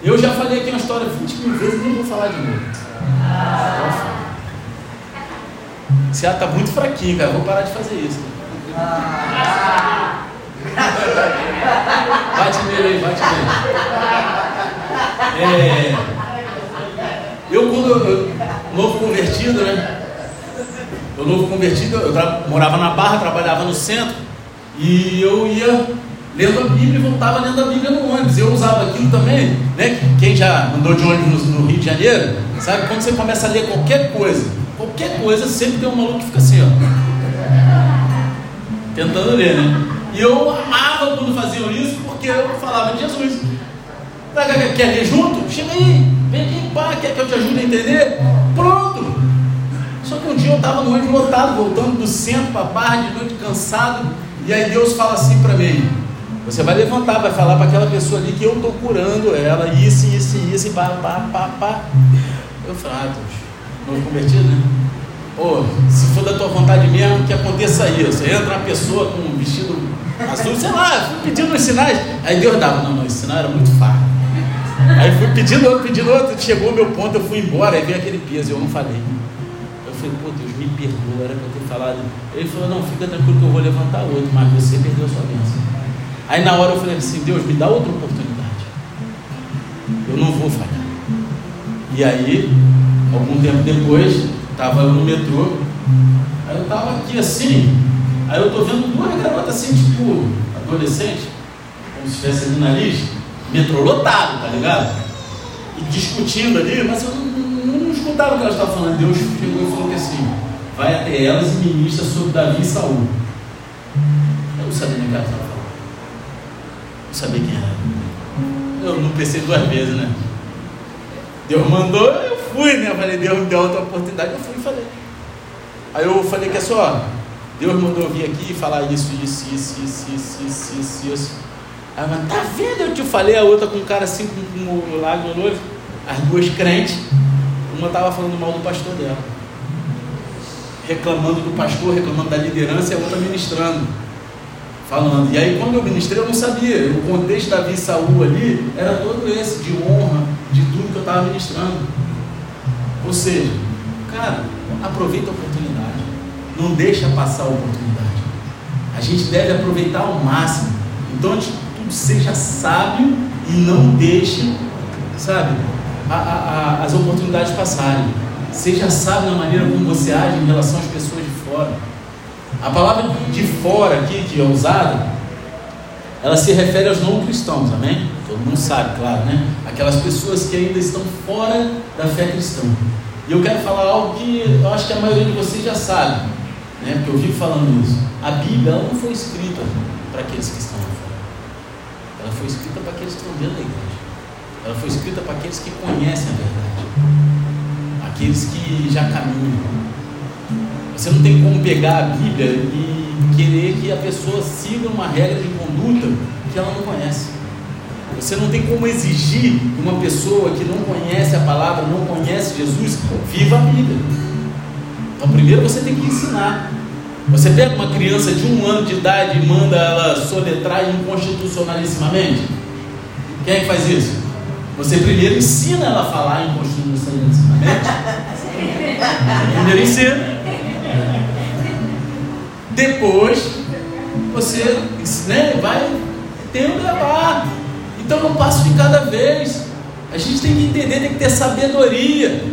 Eu já falei aqui uma história 20 mil vezes, nem vou falar de novo. Ar está muito fraquinho, cara. Vou parar de fazer isso. Bate nele aí, bate nele. É, eu, quando eu, eu, novo convertido, né? Eu novo convertido, eu morava na Barra, trabalhava no centro. E eu ia lendo a Bíblia e voltava lendo a Bíblia no ônibus. Eu usava aquilo também, né? Quem já andou de ônibus no, Rio de Janeiro, sabe? Quando você começa a ler qualquer coisa Qualquer coisa, sempre tem um maluco que fica assim, ó. Tentando ler, né? E eu amava quando faziam isso, porque eu falava, Jesus, quer ler junto? Chega aí, vem aqui, pá, quer que eu te ajude a entender? Pronto! Só que um dia eu estava no ônibus lotado, voltando do centro para a barra, de noite cansado, e aí Deus fala assim para mim: Você vai levantar, vai falar para aquela pessoa ali que eu estou curando ela, isso, isso, isso, e pá, pá, pá, pá. Eu falei: Ah, Deus, novo convertido, né? Ô, se for da tua vontade mesmo, que aconteça isso. Entra uma pessoa com um vestido azul, sei lá, fui pedindo os sinais. Aí Deus dava, não, não, esse sinal era muito fácil. Aí fui pedindo outro, pedindo outro, chegou o meu ponto, eu fui embora, aí veio aquele peso, eu não falei. Eu falei, pô Deus, me perdoa, era para ter falado. Ele falou, não, fica tranquilo que eu vou levantar outro, mas você perdeu sua bênção. Aí na hora eu falei assim, Deus, me dá outra oportunidade. Eu não vou falhar. E aí, algum tempo depois, Tava no metrô, aí eu tava aqui assim, aí eu tô vendo duas garotas assim, tipo, adolescente, como se estivesse ali na lista, metrô lotado, tá ligado? E discutindo ali, mas eu não, não, não escutava o que elas estavam falando. Deus chegou e falou que assim, vai até elas e ministra sobre Davi e Saul. Eu não sabia nem o que elas estavam falando. Sabia quem era. Eu não pensei duas vezes, né? Deus mandou, eu fui, né? Eu falei, Deus me deu outra oportunidade, eu fui e falei. Aí eu falei que é só, Deus mandou eu vir aqui e falar isso, isso, isso, isso, isso, isso, isso, isso. Aí ela, tá vendo? Eu te falei, a outra com um cara assim, com, o lago no noivo, as duas crentes, uma estava falando mal do pastor dela. Reclamando do pastor, reclamando da liderança e a outra ministrando. Falando. E aí quando eu ministrei, eu não sabia. O contexto da Davi Saul ali era todo esse, de honra, de tudo que eu estava ministrando. Ou seja, cara, aproveita a oportunidade. Não deixa passar a oportunidade. A gente deve aproveitar ao máximo. Então, de seja sábio e não deixe, sabe, a, a, a, as oportunidades passarem. Seja sábio na maneira como você age em relação às pessoas de fora. A palavra de fora aqui, que é usada, ela se refere aos não cristãos, amém? Todo mundo sabe, claro, né? Aquelas pessoas que ainda estão fora da fé cristã. E eu quero falar algo que eu acho que a maioria de vocês já sabe, né? Porque eu vivo falando isso. A Bíblia ela não foi escrita para aqueles que estão lá fora. Ela foi escrita para aqueles que estão dentro da igreja. Ela foi escrita para aqueles que conhecem a verdade. Aqueles que já caminham. Você não tem como pegar a Bíblia e querer que a pessoa siga uma regra de conduta que ela não conhece. Você não tem como exigir uma pessoa que não conhece a palavra, não conhece Jesus, viva a Bíblia. Então, primeiro você tem que ensinar. Você pega uma criança de um ano de idade e manda ela soletrar inconstitucionalissimamente? Quem é que faz isso? Você primeiro ensina ela a falar inconstitucionalissimamente. (laughs) primeiro ensina. Depois, você né, vai ter um debate. Então, um passo de cada vez. A gente tem que entender, tem que ter sabedoria.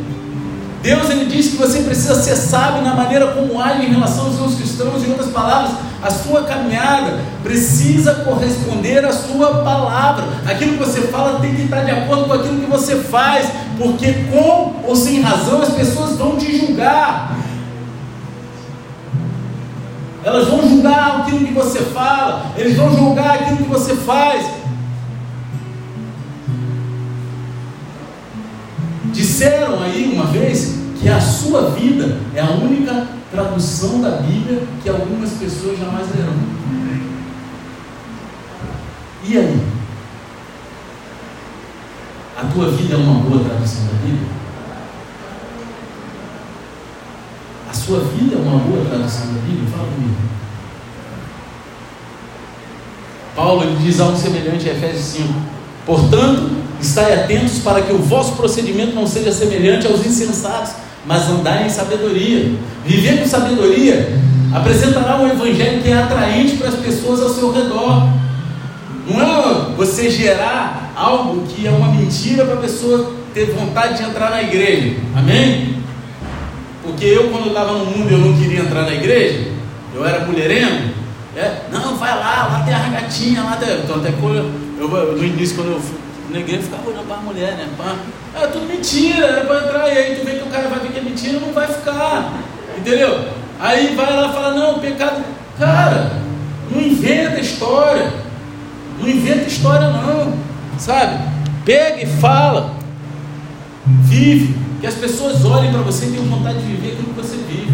Deus ele diz que você precisa ser sábio na maneira como age em relação aos seus cristãos. Em outras palavras, a sua caminhada precisa corresponder à sua palavra. Aquilo que você fala tem que estar de acordo com aquilo que você faz, porque com ou sem razão as pessoas vão te julgar. Elas vão julgar aquilo que você fala, eles vão julgar aquilo que você faz. Disseram aí uma vez que a sua vida é a única tradução da Bíblia que algumas pessoas jamais lerão. E aí? A tua vida é uma boa tradução da Bíblia? Sua vida é uma boa tradução da Bíblia? Fala comigo. Paulo ele diz algo semelhante em Efésios 5. Portanto, estai atentos para que o vosso procedimento não seja semelhante aos insensatos, mas andai em sabedoria. Viver com sabedoria apresentará um evangelho que é atraente para as pessoas ao seu redor. Não é você gerar algo que é uma mentira para a pessoa ter vontade de entrar na igreja. Amém? Porque eu, quando estava no mundo, eu não queria entrar na igreja, eu era mulherengo. É, não, vai lá, lá tem a gatinha, lá tem. Então, até quando eu, eu, no início, quando eu na igreja e ficava olhando para a mulher, né? Pá. É tudo mentira, era para entrar, e aí tu vê que o cara vai ver que é mentira, não vai ficar. Entendeu? Aí vai lá e fala, não, pecado. Cara, não inventa história. Não inventa história não. Sabe? Pega e fala. Vive. Que as pessoas olhem para você e tenham vontade de viver aquilo que você vive.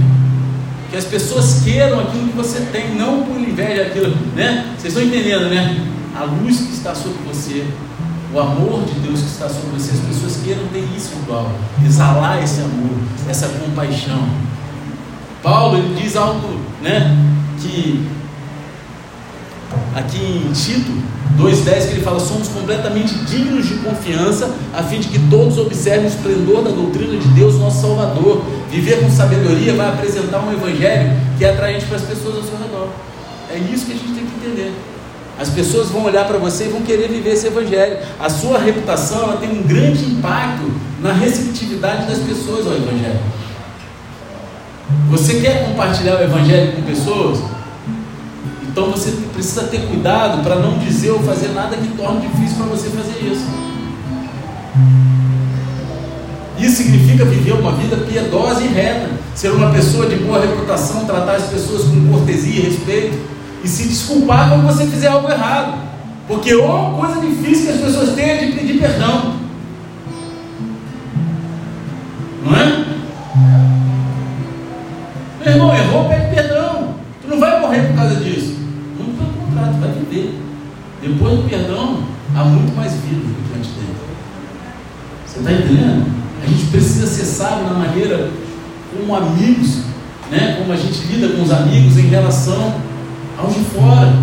Que as pessoas queiram aquilo que você tem, não por inveja aquilo, né? Vocês estão entendendo, né? A luz que está sobre você, o amor de Deus que está sobre você, as pessoas queiram ter isso igual, exalar esse amor, essa compaixão. Paulo ele diz algo, né? Que aqui em Tito 2,10 que ele fala: somos completamente dignos de confiança, a fim de que todos observem o esplendor da doutrina de Deus, nosso Salvador. Viver com sabedoria vai apresentar um evangelho que é atraente para as pessoas ao seu redor. É isso que a gente tem que entender. As pessoas vão olhar para você e vão querer viver esse evangelho. A sua reputação ela tem um grande impacto na receptividade das pessoas ao evangelho. Você quer compartilhar o evangelho com pessoas? Então você precisa ter cuidado para não dizer ou fazer nada que torne difícil para você fazer isso. Isso significa viver uma vida piedosa e reta, ser uma pessoa de boa reputação, tratar as pessoas com cortesia e respeito e se desculpar quando você fizer algo errado. Porque uma coisa difícil que as pessoas têm é de pedir perdão. Não é? Meu irmão, errou, pede perdão. Tu não vai morrer por causa disso. Depois do perdão, há muito mais vida do que antes dele. Você está entendendo? A gente precisa ser sábio na maneira como amigos, né? como a gente lida com os amigos em relação aos de fora.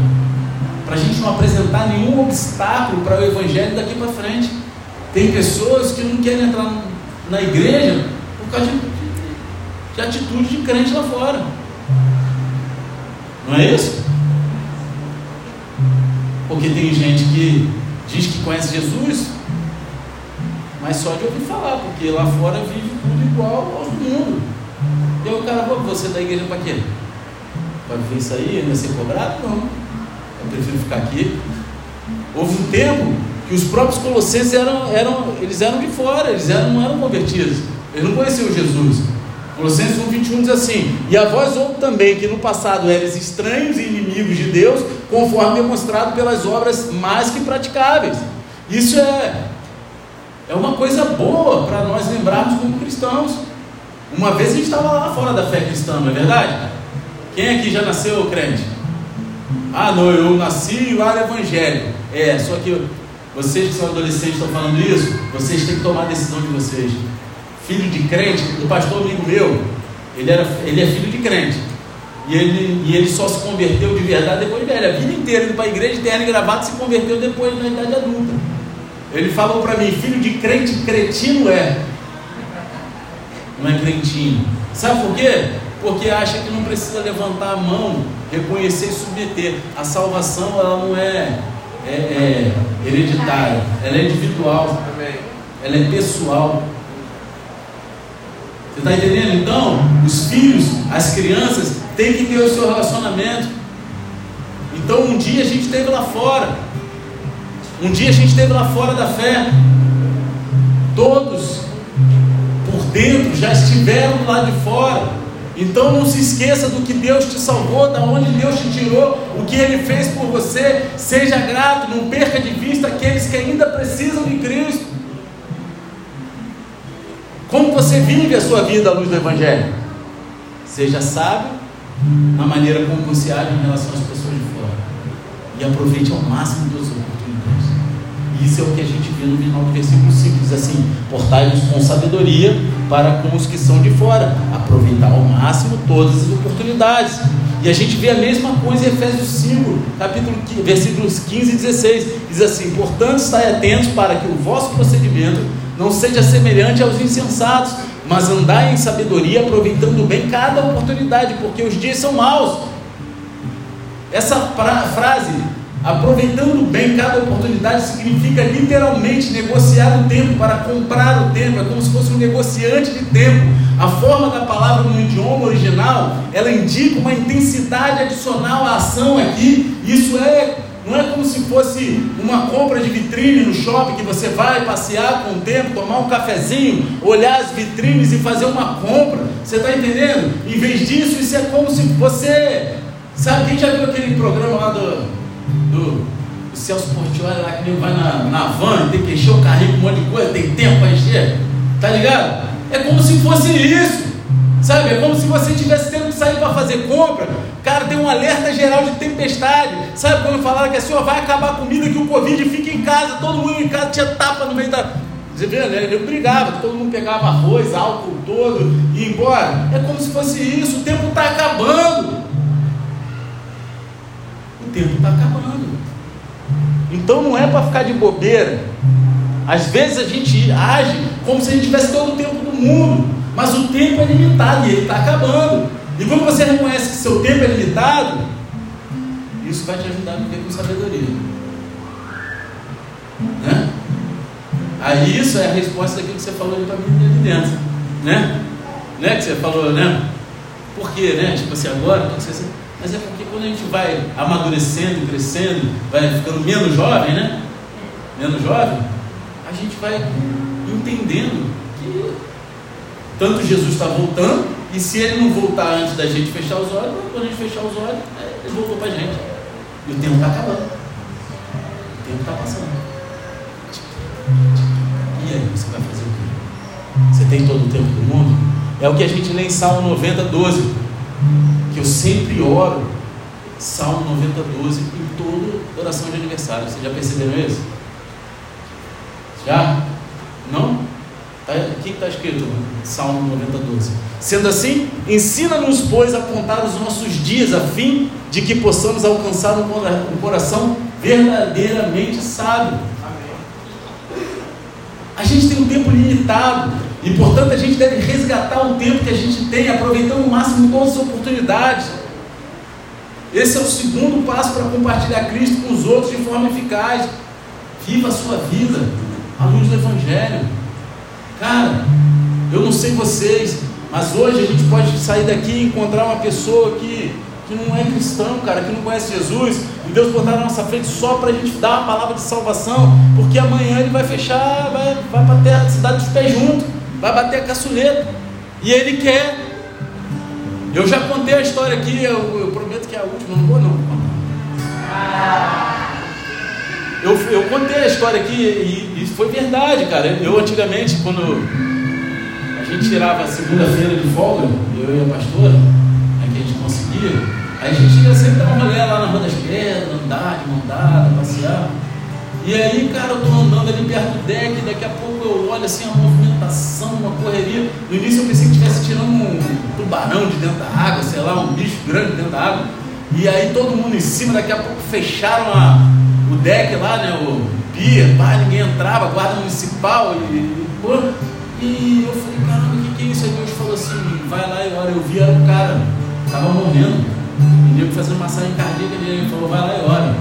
Para a gente não apresentar nenhum obstáculo para o evangelho daqui para frente. Tem pessoas que não querem entrar na igreja por causa de de atitude de crente lá fora. Não é isso? Porque tem gente que diz que conhece Jesus, mas só de ouvir falar, porque lá fora vive tudo igual ao mundo. E aí o cara, você da igreja para quê? Para viver isso aí, ainda ser cobrado? Não. Eu prefiro ficar aqui. Houve um tempo que os próprios colossenses eram, eram, eles eram de fora, eles eram, não eram convertidos, eles não conheciam Jesus. Colossenses 1, 21 diz assim: E a vós outro também, que no passado eres estranhos e inimigos de Deus, conforme demonstrado pelas obras mais que praticáveis. Isso é, é uma coisa boa para nós lembrarmos como cristãos. Uma vez a gente estava lá fora da fé cristã, não é verdade? Quem aqui já nasceu crente? Ah, não, eu nasci lá no Evangelho. É, só que vocês que são adolescentes estão falando isso, vocês têm que tomar a decisão de vocês filho de crente, um pastor amigo meu, ele, era, ele é filho de crente. E ele, e ele só se converteu de verdade depois de velho. A vida inteira indo para a igreja, terno e gravado, se converteu depois na idade adulta. Ele falou para mim, filho de crente, cretino é. Não é crentinho. Sabe por quê? Porque acha que não precisa levantar a mão, reconhecer e submeter. A salvação ela não é, é, é hereditária, ela é individual, ela é pessoal. Você está entendendo? Então, os filhos, as crianças, têm que ter o seu relacionamento. Então, um dia a gente esteve lá fora. Um dia a gente esteve lá fora da fé. Todos, por dentro, já estiveram lado de fora. Então não se esqueça do que Deus te salvou, da onde Deus te tirou, o que Ele fez por você. Seja grato, não perca de vista aqueles que ainda precisam de Cristo. Como você vive a sua vida à luz do Evangelho? Seja sábio na maneira como você age em relação às pessoas de fora. E aproveite ao máximo das oportunidades. Isso é o que a gente vê no final do versículo 5. Diz assim: Portai-vos com sabedoria para com os que são de fora. Aproveitar ao máximo todas as oportunidades. E a gente vê a mesma coisa em Efésios 5, capítulo, versículos 15 e 16. Diz assim: Portanto, estai atentos para que o vosso procedimento não seja semelhante aos insensatos, mas andai em sabedoria, aproveitando bem cada oportunidade, porque os dias são maus. Essa frase, aproveitando bem cada oportunidade, significa literalmente negociar o tempo para comprar o tempo, é como se fosse um negociante de tempo. A forma da palavra no idioma original, ela indica uma intensidade adicional à ação aqui. Isso é Não é como se fosse uma compra de vitrine no shopping que você vai passear com o tempo, tomar um cafezinho, olhar as vitrines e fazer uma compra. Você está entendendo? Em vez disso, isso é como se você. Sabe, quem já viu aquele programa lá do, do, do Celso Portioli lá que ele vai na, na van, tem que encher o carrinho com um monte de coisa, tem tempo para encher? Tá ligado? É como se fosse isso. Sabe? É como se você tivesse tendo sair para fazer compra. Cara, tem um alerta geral de tempestade. Sabe quando falaram que a senhora vai acabar a comida, que o Covid fica em casa, todo mundo em casa tinha tapa no meio da. Você vê, né? Brigava, todo mundo pegava arroz, álcool todo e ia embora. É como se fosse isso, o tempo está acabando. O tempo está acabando. Então não é para ficar de bobeira. Às vezes a gente age como se a gente tivesse todo o tempo do mundo, mas o tempo é limitado e ele está acabando. E quando você reconhece que seu tempo é limitado, isso vai te ajudar a viver com sabedoria. Né? Aí isso é a resposta daquilo que você falou para mim ali dentro. Né? né? Que você falou, né? Por quê, né? Tipo assim, agora, mas é porque quando a gente vai amadurecendo, crescendo, vai ficando menos jovem, né? Menos jovem, a gente vai entendendo que tanto Jesus está voltando, e se ele não voltar antes da gente fechar os olhos, quando a gente fechar os olhos, é, ele voltou para a gente. E o tempo está acabando. O tempo está passando. E aí, você vai fazer o quê? Você tem todo o tempo do mundo? É o que a gente lê em Salmo 90, 12. Que eu sempre oro. Salmo 90, 12 em toda oração de aniversário. Vocês já perceberam isso? Já? Aqui está escrito, Salmo 90, 12. Sendo assim, ensina-nos, pois, a contar os nossos dias, a fim de que possamos alcançar um coração verdadeiramente sábio. A gente tem um tempo limitado e, portanto, a gente deve resgatar o tempo que a gente tem, aproveitando o máximo todas as oportunidades. Esse é o segundo passo para compartilhar Cristo com os outros de forma eficaz. Viva a sua vida à luz do Evangelho. Cara, eu não sei vocês, mas hoje a gente pode sair daqui e encontrar uma pessoa que, que não é cristão, cara, que não conhece Jesus, e Deus botar na nossa frente só para a gente dar uma palavra de salvação, porque amanhã ele vai fechar, vai, vai bater a cidade dos pés junto, vai bater a caçuleta, e ele quer. Eu já contei a história aqui, eu, eu prometo que é a última, não vou não. Eu, eu contei a história aqui e, e foi verdade, cara. Eu antigamente, quando a gente tirava a segunda-feira de folga, eu e a pastora, né, que a gente conseguia, aí a gente ia sempre dar uma rolê lá na Rua das Pedras, andar de mão dada, passear. E aí, cara, eu tô andando ali perto do deck, daqui a pouco eu olho assim, uma movimentação, uma correria. No início eu pensei que estivesse tirando um tubarão de dentro da água, sei lá, um bicho grande dentro da água. E aí todo mundo em cima, daqui a pouco fecharam a, o deck lá, né, o pia, pá, ninguém entrava, guarda municipal e, e, pô, e eu falei, caramba, o que, que é isso? Aí Deus falou assim, vai lá e ora, eu vi era um cara, tava morrendo, o nego fazendo massagem cardíaca, ele falou, vai lá e ora.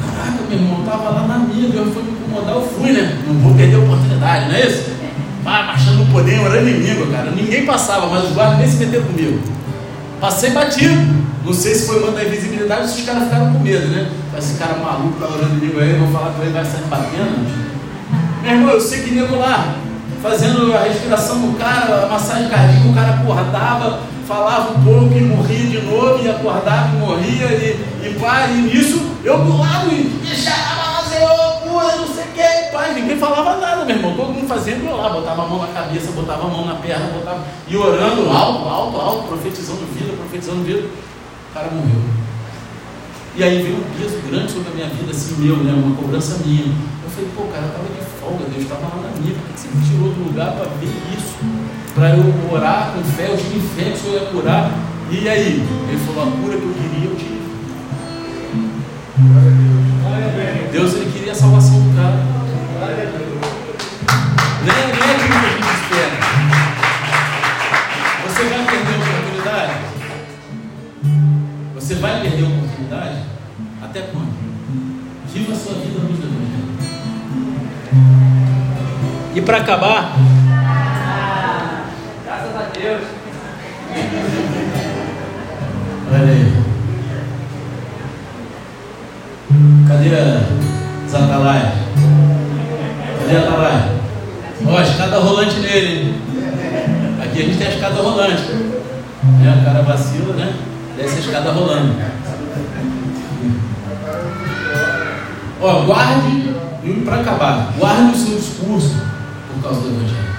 Caraca, meu irmão, tava lá na minha, Deus foi me incomodar, eu fui, né? Não vou perder a oportunidade, não é isso? Vai marchando no poder, orando inimigo, cara. Ninguém passava, mas os guardas nem se meteram comigo. Passei batido. Não sei se foi manda invisibilidade ou se os caras ficaram com medo, né? Esse cara maluco tá orando inimigo aí, vou falar com ele, vai sair batendo. Meu irmão, eu sei que nego lá, fazendo a respiração do cara, a massagem cardíaca, o cara acordava, falava um pouco e morria de novo, e acordava e morria, e, e pai, e nisso, eu do lado, e deixava cura, não sei o que, pai, ninguém falava nada, meu irmão, todo mundo fazendo eu lá, botava a mão na cabeça, botava a mão na perna, botava, e orando alto, alto, alto, profetizando vida, profetizando vida, o cara morreu. E aí veio um peso grande sobre a minha vida, assim, meu, né? Uma cobrança minha. Eu falei, pô, cara, eu estava de folga, Deus estava lá na minha, por que você me tirou do lugar para ver isso? Para eu orar com fé, eu tive fé que o Senhor ia curar. E aí? Ele falou, a cura que eu queria, eu tive. Deus, ele queria a salvação do cara. Nem, nem é aquilo que a gente espera. Você vai perder a oportunidade? Você vai perder a oportunidade? Até quando? Viva a sua vida no Evangelho. E para acabar. Graças a Deus. Olha aí. Cadê a Zatalaia? Cadê a Atalaia? Ó, escada rolante nele? Aqui a gente tem a escada rolante. É, o cara vacila, né? Desce a escada rolando. Ó, guarde, para acabar, guarde o seu discurso por causa do Evangelho.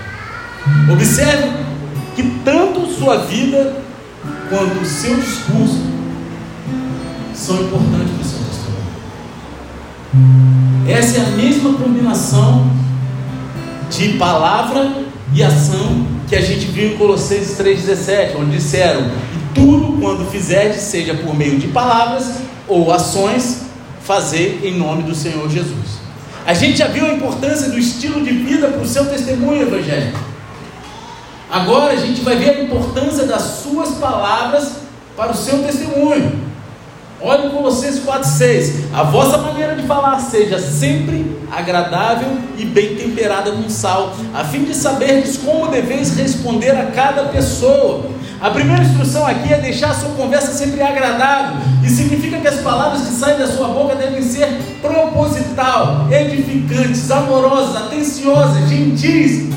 Observe que tanto sua vida quanto o seu discurso são importantes para o seu testemunho. Essa é a mesma combinação de palavra e ação que a gente viu em Colossenses 3,17, onde disseram: tudo quando fizerdes, seja por meio de palavras ou ações, fazer em nome do Senhor Jesus. A gente já viu a importância do estilo de vida para o seu testemunho evangélico. Agora a gente vai ver a importância das suas palavras para o seu testemunho. Olhe Colossenses 4,6. A vossa maneira de falar seja sempre agradável e bem temperada com sal, a fim de saberdes como deveis responder a cada pessoa. A primeira instrução aqui é deixar a sua conversa sempre agradável, e significa que as palavras que saem da sua boca devem ser proposital, edificantes, amorosas, atenciosas, gentis.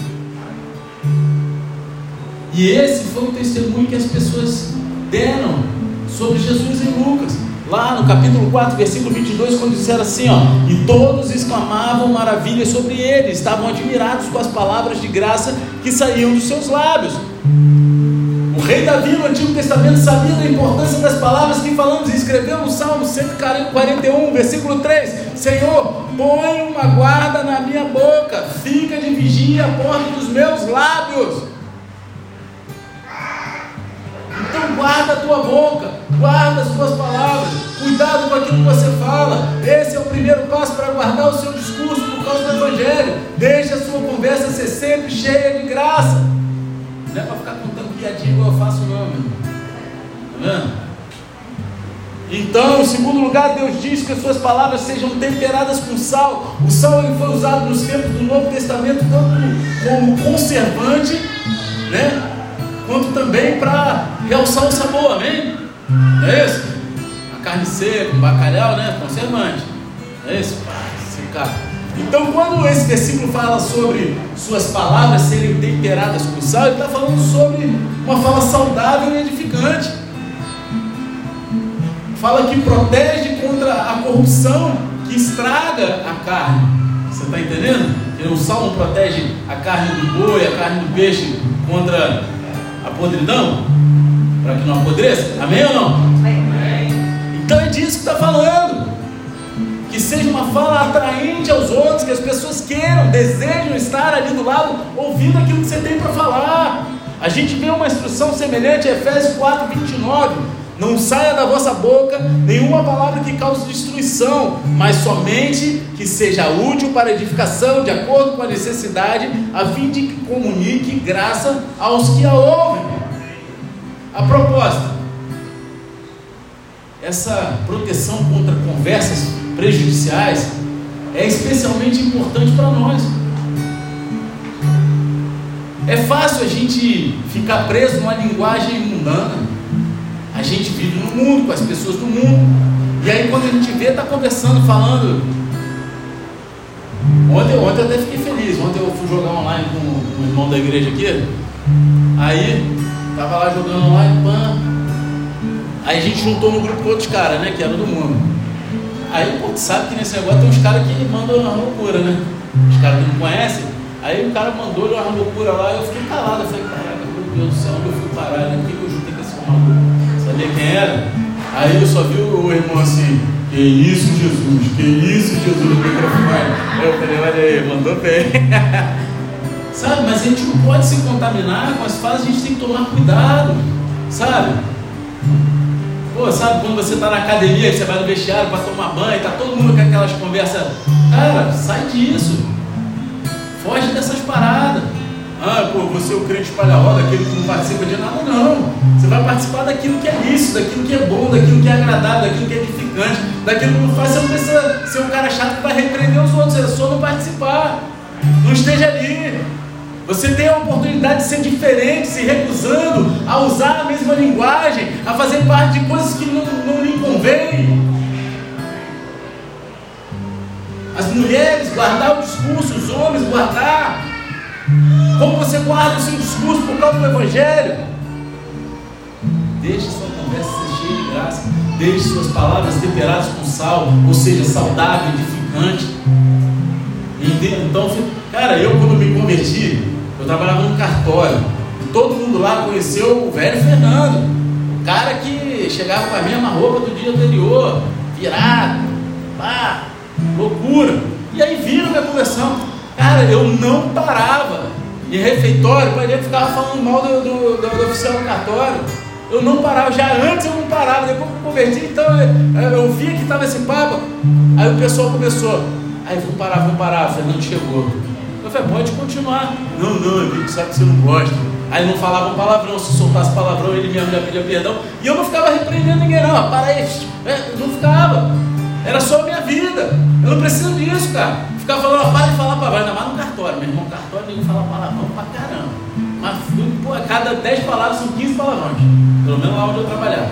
E esse foi o testemunho que as pessoas deram sobre Jesus em Lucas. Lá no capítulo 4, versículo 22, quando disseram assim: ó, E todos exclamavam maravilhas sobre ele, estavam admirados com as palavras de graça que saíam dos seus lábios. O rei Davi no Antigo Testamento sabia da importância das palavras que falamos e escreveu no Salmo 141, versículo 3: Senhor, põe uma guarda na minha boca, fica de vigia a porta dos meus lábios. Então guarda a tua boca, guarda as tuas palavras, cuidado com aquilo que você fala. Esse é o primeiro passo para guardar o seu discurso por causa do Evangelho. Deixe a sua conversa ser sempre cheia de graça. Não é para ficar contando piadinha igual eu faço, não, meu vendo? Então, em segundo lugar, Deus diz que as suas palavras sejam temperadas com sal. O sal foi usado nos tempos do Novo Testamento tanto como conservante, né? quanto também para realçar o sabor, amém? Não é isso? A carne seca, o bacalhau, né? Conservante. Não é isso? Então, quando esse versículo fala sobre suas palavras serem temperadas com sal, ele está falando sobre uma fala saudável e edificante. Fala que protege contra a corrupção que estraga a carne. Você está entendendo? Que o sal não protege a carne do boi, a carne do peixe contra a podridão? Para que não apodreça? Amém ou não? Amém. Então é disso que está falando. Que seja uma fala atraente aos outros, que as pessoas queiram, desejam estar ali do lado, ouvindo aquilo que você tem para falar. A gente vê uma instrução semelhante a Efésios 4, 29. Não saia da vossa boca nenhuma palavra que cause destruição, mas somente que seja útil para edificação, de acordo com a necessidade, a fim de que comunique graça aos que a ouvem. A proposta: essa proteção contra conversas prejudiciais é especialmente importante para nós. É fácil a gente ficar preso numa linguagem mundana. A gente vive no mundo, com as pessoas do mundo. E aí quando a gente vê, está conversando, falando. Ontem, ontem eu até fiquei feliz. Ontem eu fui jogar online com o irmão da igreja aqui. Aí, tava lá jogando online, pã. Aí a gente juntou no grupo com outros caras, né? Que eram do mundo. Aí, pô, tu sabe que nesse negócio tem uns caras que mandam uma loucura, né? Os caras que não conhecem. Aí o cara mandou uma loucura lá, eu fiquei calado. Eu falei, caraca, meu Deus do céu, onde eu fui parar? Né? Por que eu juntei com esse maluco? Sabia quem era? Aí eu só vi o irmão assim, que isso, Jesus, que isso, Jesus, microfone. Eu falei, olha aí, mandou bem. (laughs) sabe, mas a gente não pode se contaminar com as falas, a gente tem que tomar cuidado, sabe? Pô, sabe quando você está na academia, você vai no vestiário para tomar banho, tá todo mundo com aquelas conversas. Cara, sai disso. Foge dessas paradas. Ah, pô, você é o crente espalha-roda, aquele que não participa de nada, não. Você vai participar daquilo que é lícito, daquilo que é bom, daquilo que é agradável, daquilo que é edificante, daquilo que não faz. Você não precisa ser um cara chato que vai repreender os outros, é só não participar. Não esteja ali. Você tem a oportunidade de ser diferente, se recusando a usar a mesma linguagem, a fazer parte de coisas que não, não lhe convém. mulheres guardar o discurso, os homens guardar. Como você guarda o seu discurso por causa do Evangelho? Deixe sua conversa ser cheia de graça. Deixe suas palavras temperadas com sal, ou seja, saudável, edificante. Então, cara, eu quando me converti, eu trabalhava num cartório. Todo mundo lá conheceu o velho Fernando, o cara que chegava com a mesma roupa do dia anterior, virado, pá, loucura. E aí viram minha conversão. Cara, eu não parava. Em refeitório, o dele ficava falando mal do, do, do, do oficial do cartório. Eu não parava, já antes eu não parava, depois que eu converti, então eu, eu via que estava esse papo. Aí o pessoal começou, aí vamos parar, vamos parar, Fernando chegou. Eu falei, pode continuar. Não, não, amigo, sabe que você não gosta. Aí não falava um palavrão, se soltasse palavrão, ele já pedia perdão. E eu não ficava repreendendo ninguém, não. Para aí, é, não ficava. Era só a minha vida. Eu não preciso disso, cara. Ficava falando, para de falar palavrão, ainda mais no cartório. Meu irmão, cartório, ninguém fala palavrão pra caramba. Mas pô, a cada 10 palavras são 15 palavrões. Pelo menos lá onde eu trabalhava.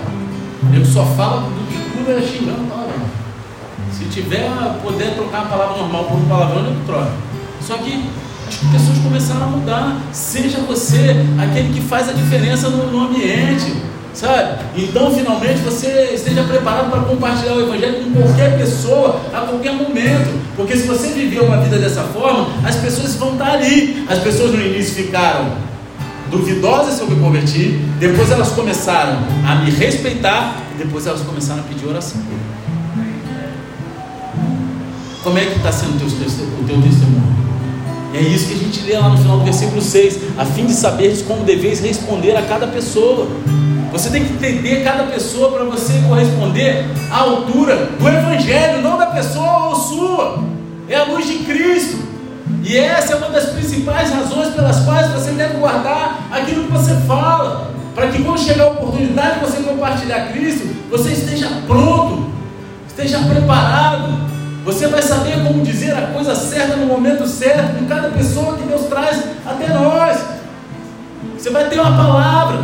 Eu só fala do que tudo é xingando palavrão. Se tiver poder trocar uma palavra normal por um palavrão, eu troco. Só que as pessoas começaram a mudar. Seja você aquele que faz a diferença no, no ambiente. Sabe? Então, finalmente, você esteja preparado para compartilhar o Evangelho com qualquer pessoa, a qualquer momento. Porque se você viver uma vida dessa forma, as pessoas vão estar ali. As pessoas no início ficaram duvidosas se eu me converti, depois elas começaram a me respeitar, e depois elas começaram a pedir oração. Como é que está sendo o teu, o teu testemunho? É isso que a gente lê lá no final do versículo 6, a fim de saberes como deveis responder a cada pessoa. Você tem que entender cada pessoa para você corresponder à altura do Evangelho, não da pessoa ou sua. É a luz de Cristo. E essa é uma das principais razões pelas quais você deve guardar aquilo que você fala. Para que quando chegar a oportunidade de você compartilhar Cristo, você esteja pronto, esteja preparado. Você vai saber como dizer a coisa certa no momento certo, com cada pessoa que Deus traz até nós. Você vai ter uma palavra.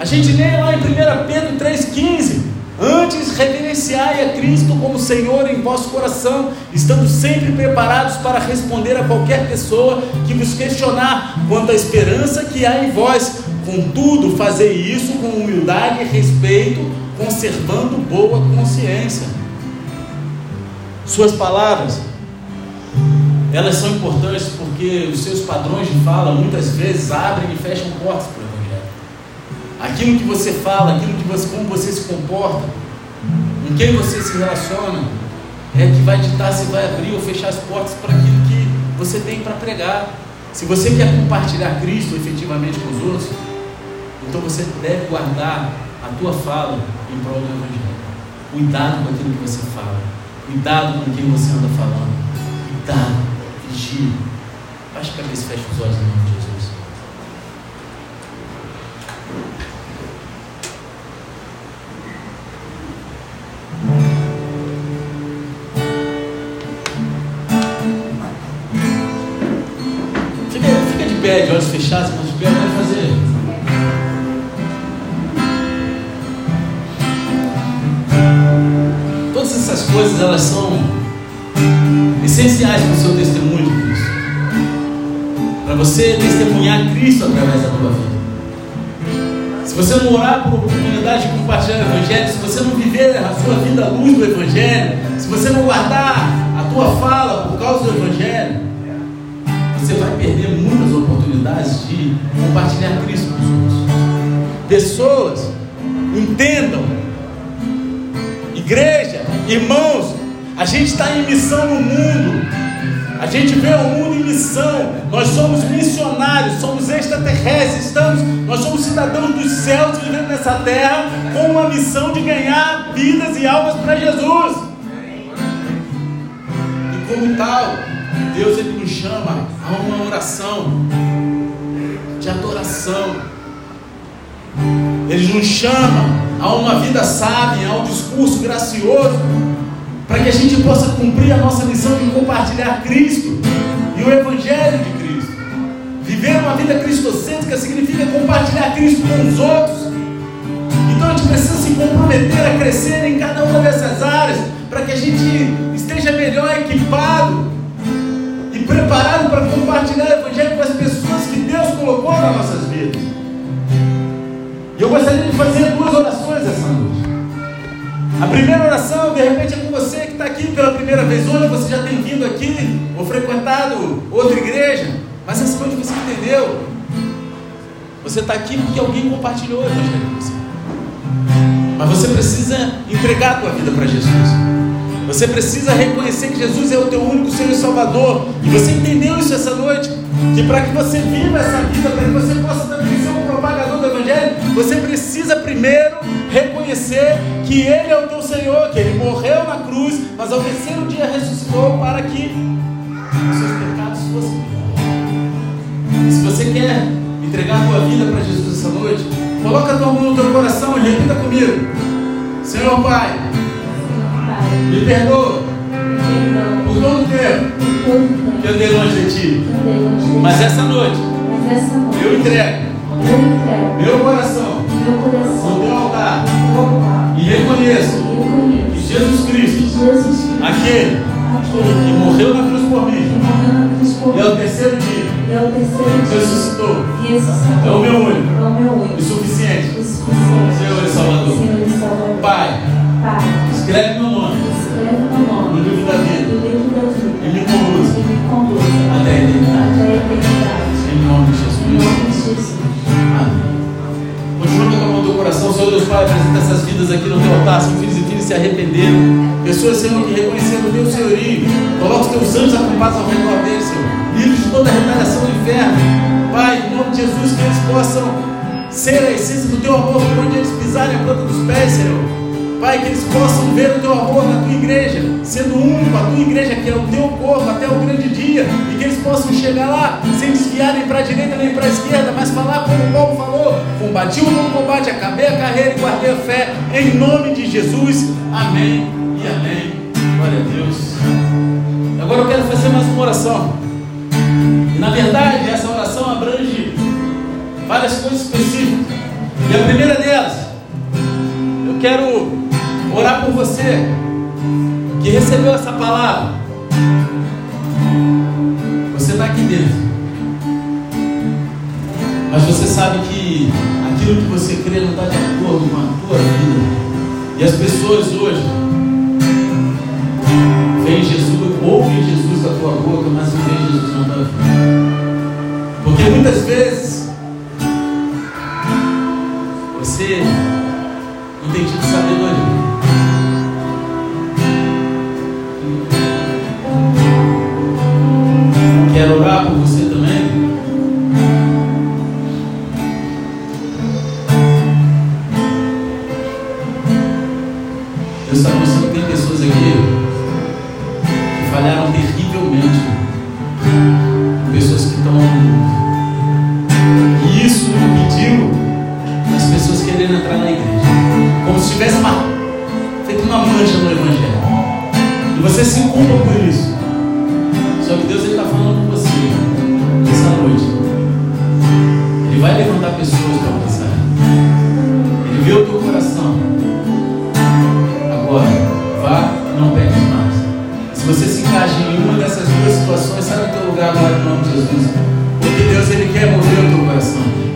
A gente lê lá em 1 Pedro 3,15: Antes reverenciai a Cristo como Senhor em vosso coração, estando sempre preparados para responder a qualquer pessoa que vos questionar quanto à esperança que há em vós. Contudo, fazer isso com humildade e respeito, conservando boa consciência. Suas palavras, elas são importantes porque os seus padrões de fala muitas vezes abrem e fecham portas para Aquilo que você fala, aquilo que você, como você se comporta, com quem você se relaciona, é que vai ditar se vai abrir ou fechar as portas para aquilo que você tem para pregar. Se você quer compartilhar Cristo efetivamente com os outros, então você deve guardar a tua fala em prol do Evangelho. Cuidado com aquilo que você fala. Cuidado com quem você anda falando. Cuidado, vigia. Baixa a cabeça e fecha os olhos em nome de Jesus. pé, de olhos fechados, mas coisas elas são essenciais para o seu testemunho Cristo. Para você testemunhar Cristo através da tua vida. Se você não orar por oportunidade de compartilhar o Evangelho, se você não viver a sua vida à luz do Evangelho, se você não guardar a tua fala por causa do Evangelho, você vai perder muitas oportunidades de compartilhar Cristo com os outros. Pessoas, entendam, igreja, irmãos, a gente está em missão no mundo. A gente vê o mundo em missão. Nós somos missionários, somos extraterrestres, estamos, nós somos cidadãos dos céus vivendo nessa terra com uma missão de ganhar vidas e almas para Jesus. E como tal, Deus ele nos chama a uma oração de adoração. Ele nos chama a uma vida sábia, a um discurso gracioso, para que a gente possa cumprir a nossa missão de compartilhar Cristo e o Evangelho de Cristo. Viver uma vida cristocêntrica significa compartilhar Cristo com os outros. Então a gente precisa se comprometer a crescer em cada uma dessas áreas, para que a gente esteja melhor equipado e preparado para compartilhar o Evangelho com as pessoas que Deus colocou nas nossas vidas. Gostaria de fazer duas orações essa noite. A primeira oração, de repente, é com você que está aqui pela primeira vez hoje, você já tem vindo aqui ou frequentado outra igreja, mas essa noite você entendeu. Você está aqui porque alguém compartilhou o Evangelho com você. Mas você precisa entregar a tua vida para Jesus. Você precisa reconhecer que Jesus é o teu único Senhor e Salvador. E você entendeu isso essa noite? Que para que você viva essa vida, para que você possa também ser um Evangelho, você precisa primeiro reconhecer que Ele é o teu Senhor, que Ele morreu na cruz, mas ao terceiro dia ressuscitou para que os seus pecados fossem. E se você quer entregar a tua vida para Jesus essa noite, Coloca a tua mão no teu coração e repita comigo. Senhor Pai, me perdoa por todo o tempo que eu dei longe de Ti. Mas essa noite, eu entrego meu coração no teu altar e reconheço que Jesus Cristo, aquele que morreu na cruz por mim, e ao terceiro dia, ressuscitou. É o meu único e suficiente. Senhor e Salvador. Pai, escreve meu nome coração, Senhor Deus Pai, apresenta essas vidas aqui no teu altar. São filhos e filhas se arrependeram. Pessoas, Senhor, que reconheceram o teu senhorio. Coloca os teus anjos acampados ao redor deles, Senhor. Livre de toda a retaliação do inferno. Pai, em nome de Jesus, que eles possam ser a essência do teu amor por onde eles pisarem a planta dos pés, Senhor. Pai, que eles possam ver o teu amor na tua igreja, sendo único, a tua igreja que é o teu corpo até o grande dia, e que eles possam chegar lá sem desviar nem para a direita nem para a esquerda, mas falar como Paulo falou: combati o bom combate, acabei a carreira e guardei a fé, em nome de Jesus. Amém e amém. Glória a Deus. Agora eu quero fazer mais uma oração. E na verdade, essa oração abrange várias coisas específicas. E a primeira delas, eu quero orar por você que recebeu essa palavra. Você está aqui dentro. Mas você sabe que aquilo que você crê não está de acordo com a tua vida. E as pessoas hoje veem Jesus, ouvem Jesus da tua boca, mas não veem Jesus na tua vida. Porque muitas vezes você Está mostrando que tem pessoas aqui que falharam terrivelmente. Pessoas que estão. E isso impediu as pessoas querendo entrar na igreja. Como se tivesse uma, feito uma mancha no Evangelho. E você se culpa por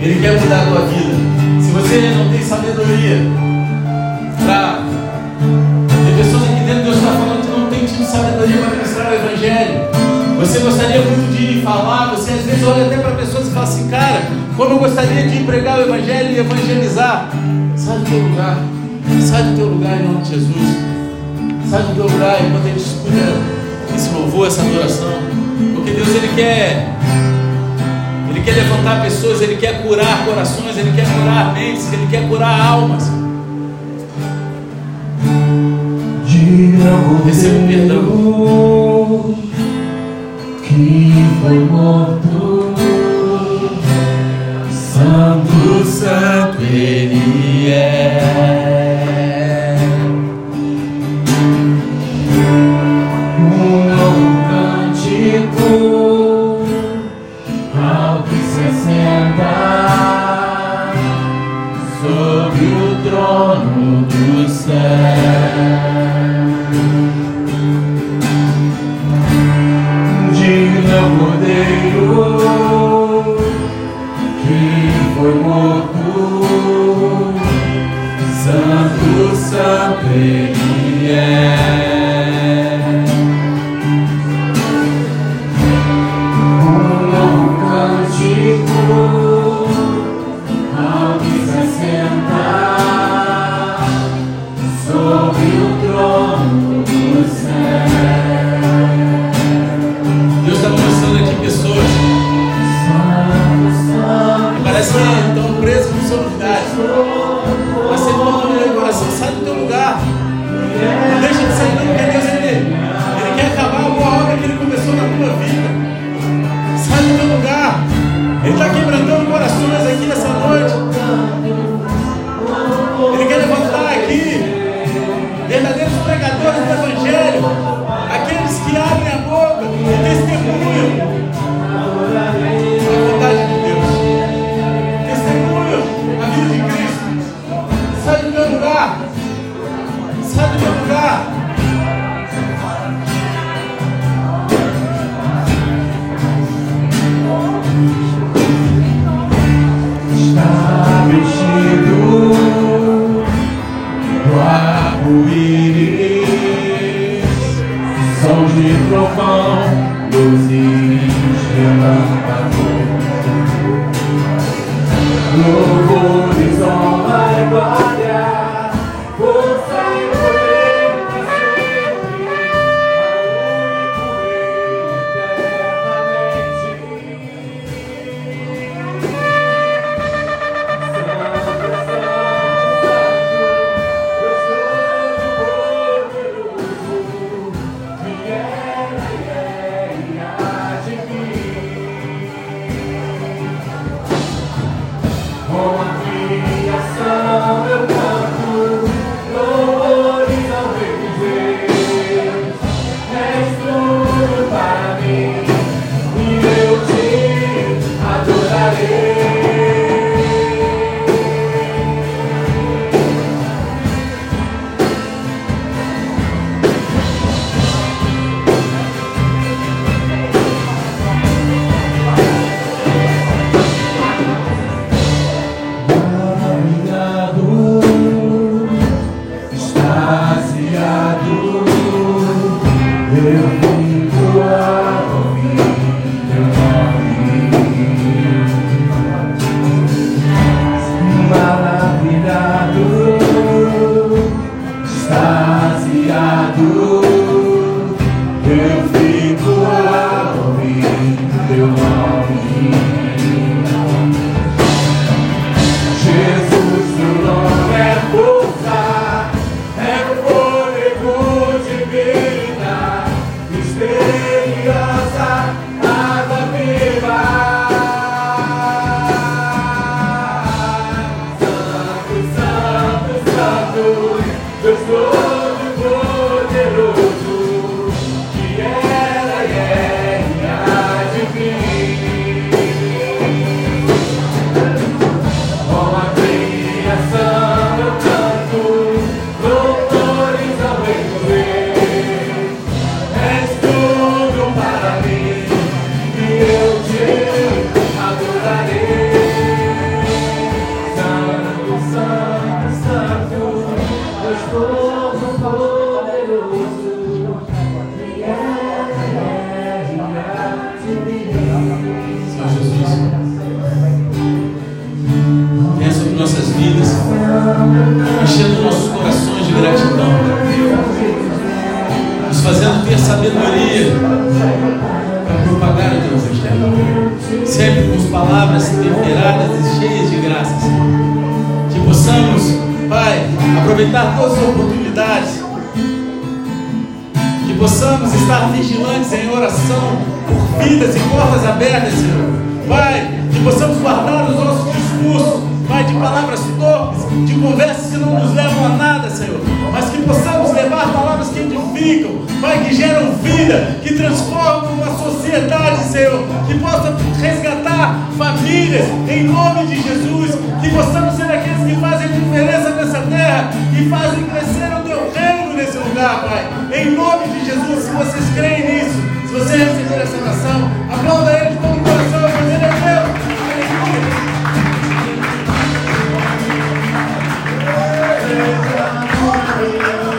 Ele quer mudar a tua vida. Se você não tem sabedoria para. Tem pessoas aqui dentro, Deus está falando que não tem tido sabedoria para ministrar o Evangelho. Você gostaria muito de falar, você às vezes olha até para pessoas e fala assim, cara, como eu gostaria de pregar o Evangelho e evangelizar. Sai do teu lugar, sai do teu lugar em nome de Jesus. Sai do teu lugar enquanto a gente escuta esse louvor, essa adoração. Porque Deus ele quer. Ele quer levantar pessoas, Ele quer curar corações, Ele quer curar mentes, Ele quer curar almas. Receba perdão. Que foi morto, Santo, Santo Ele é. céu. Digno é o que foi morto, Santo, Santo Ele é.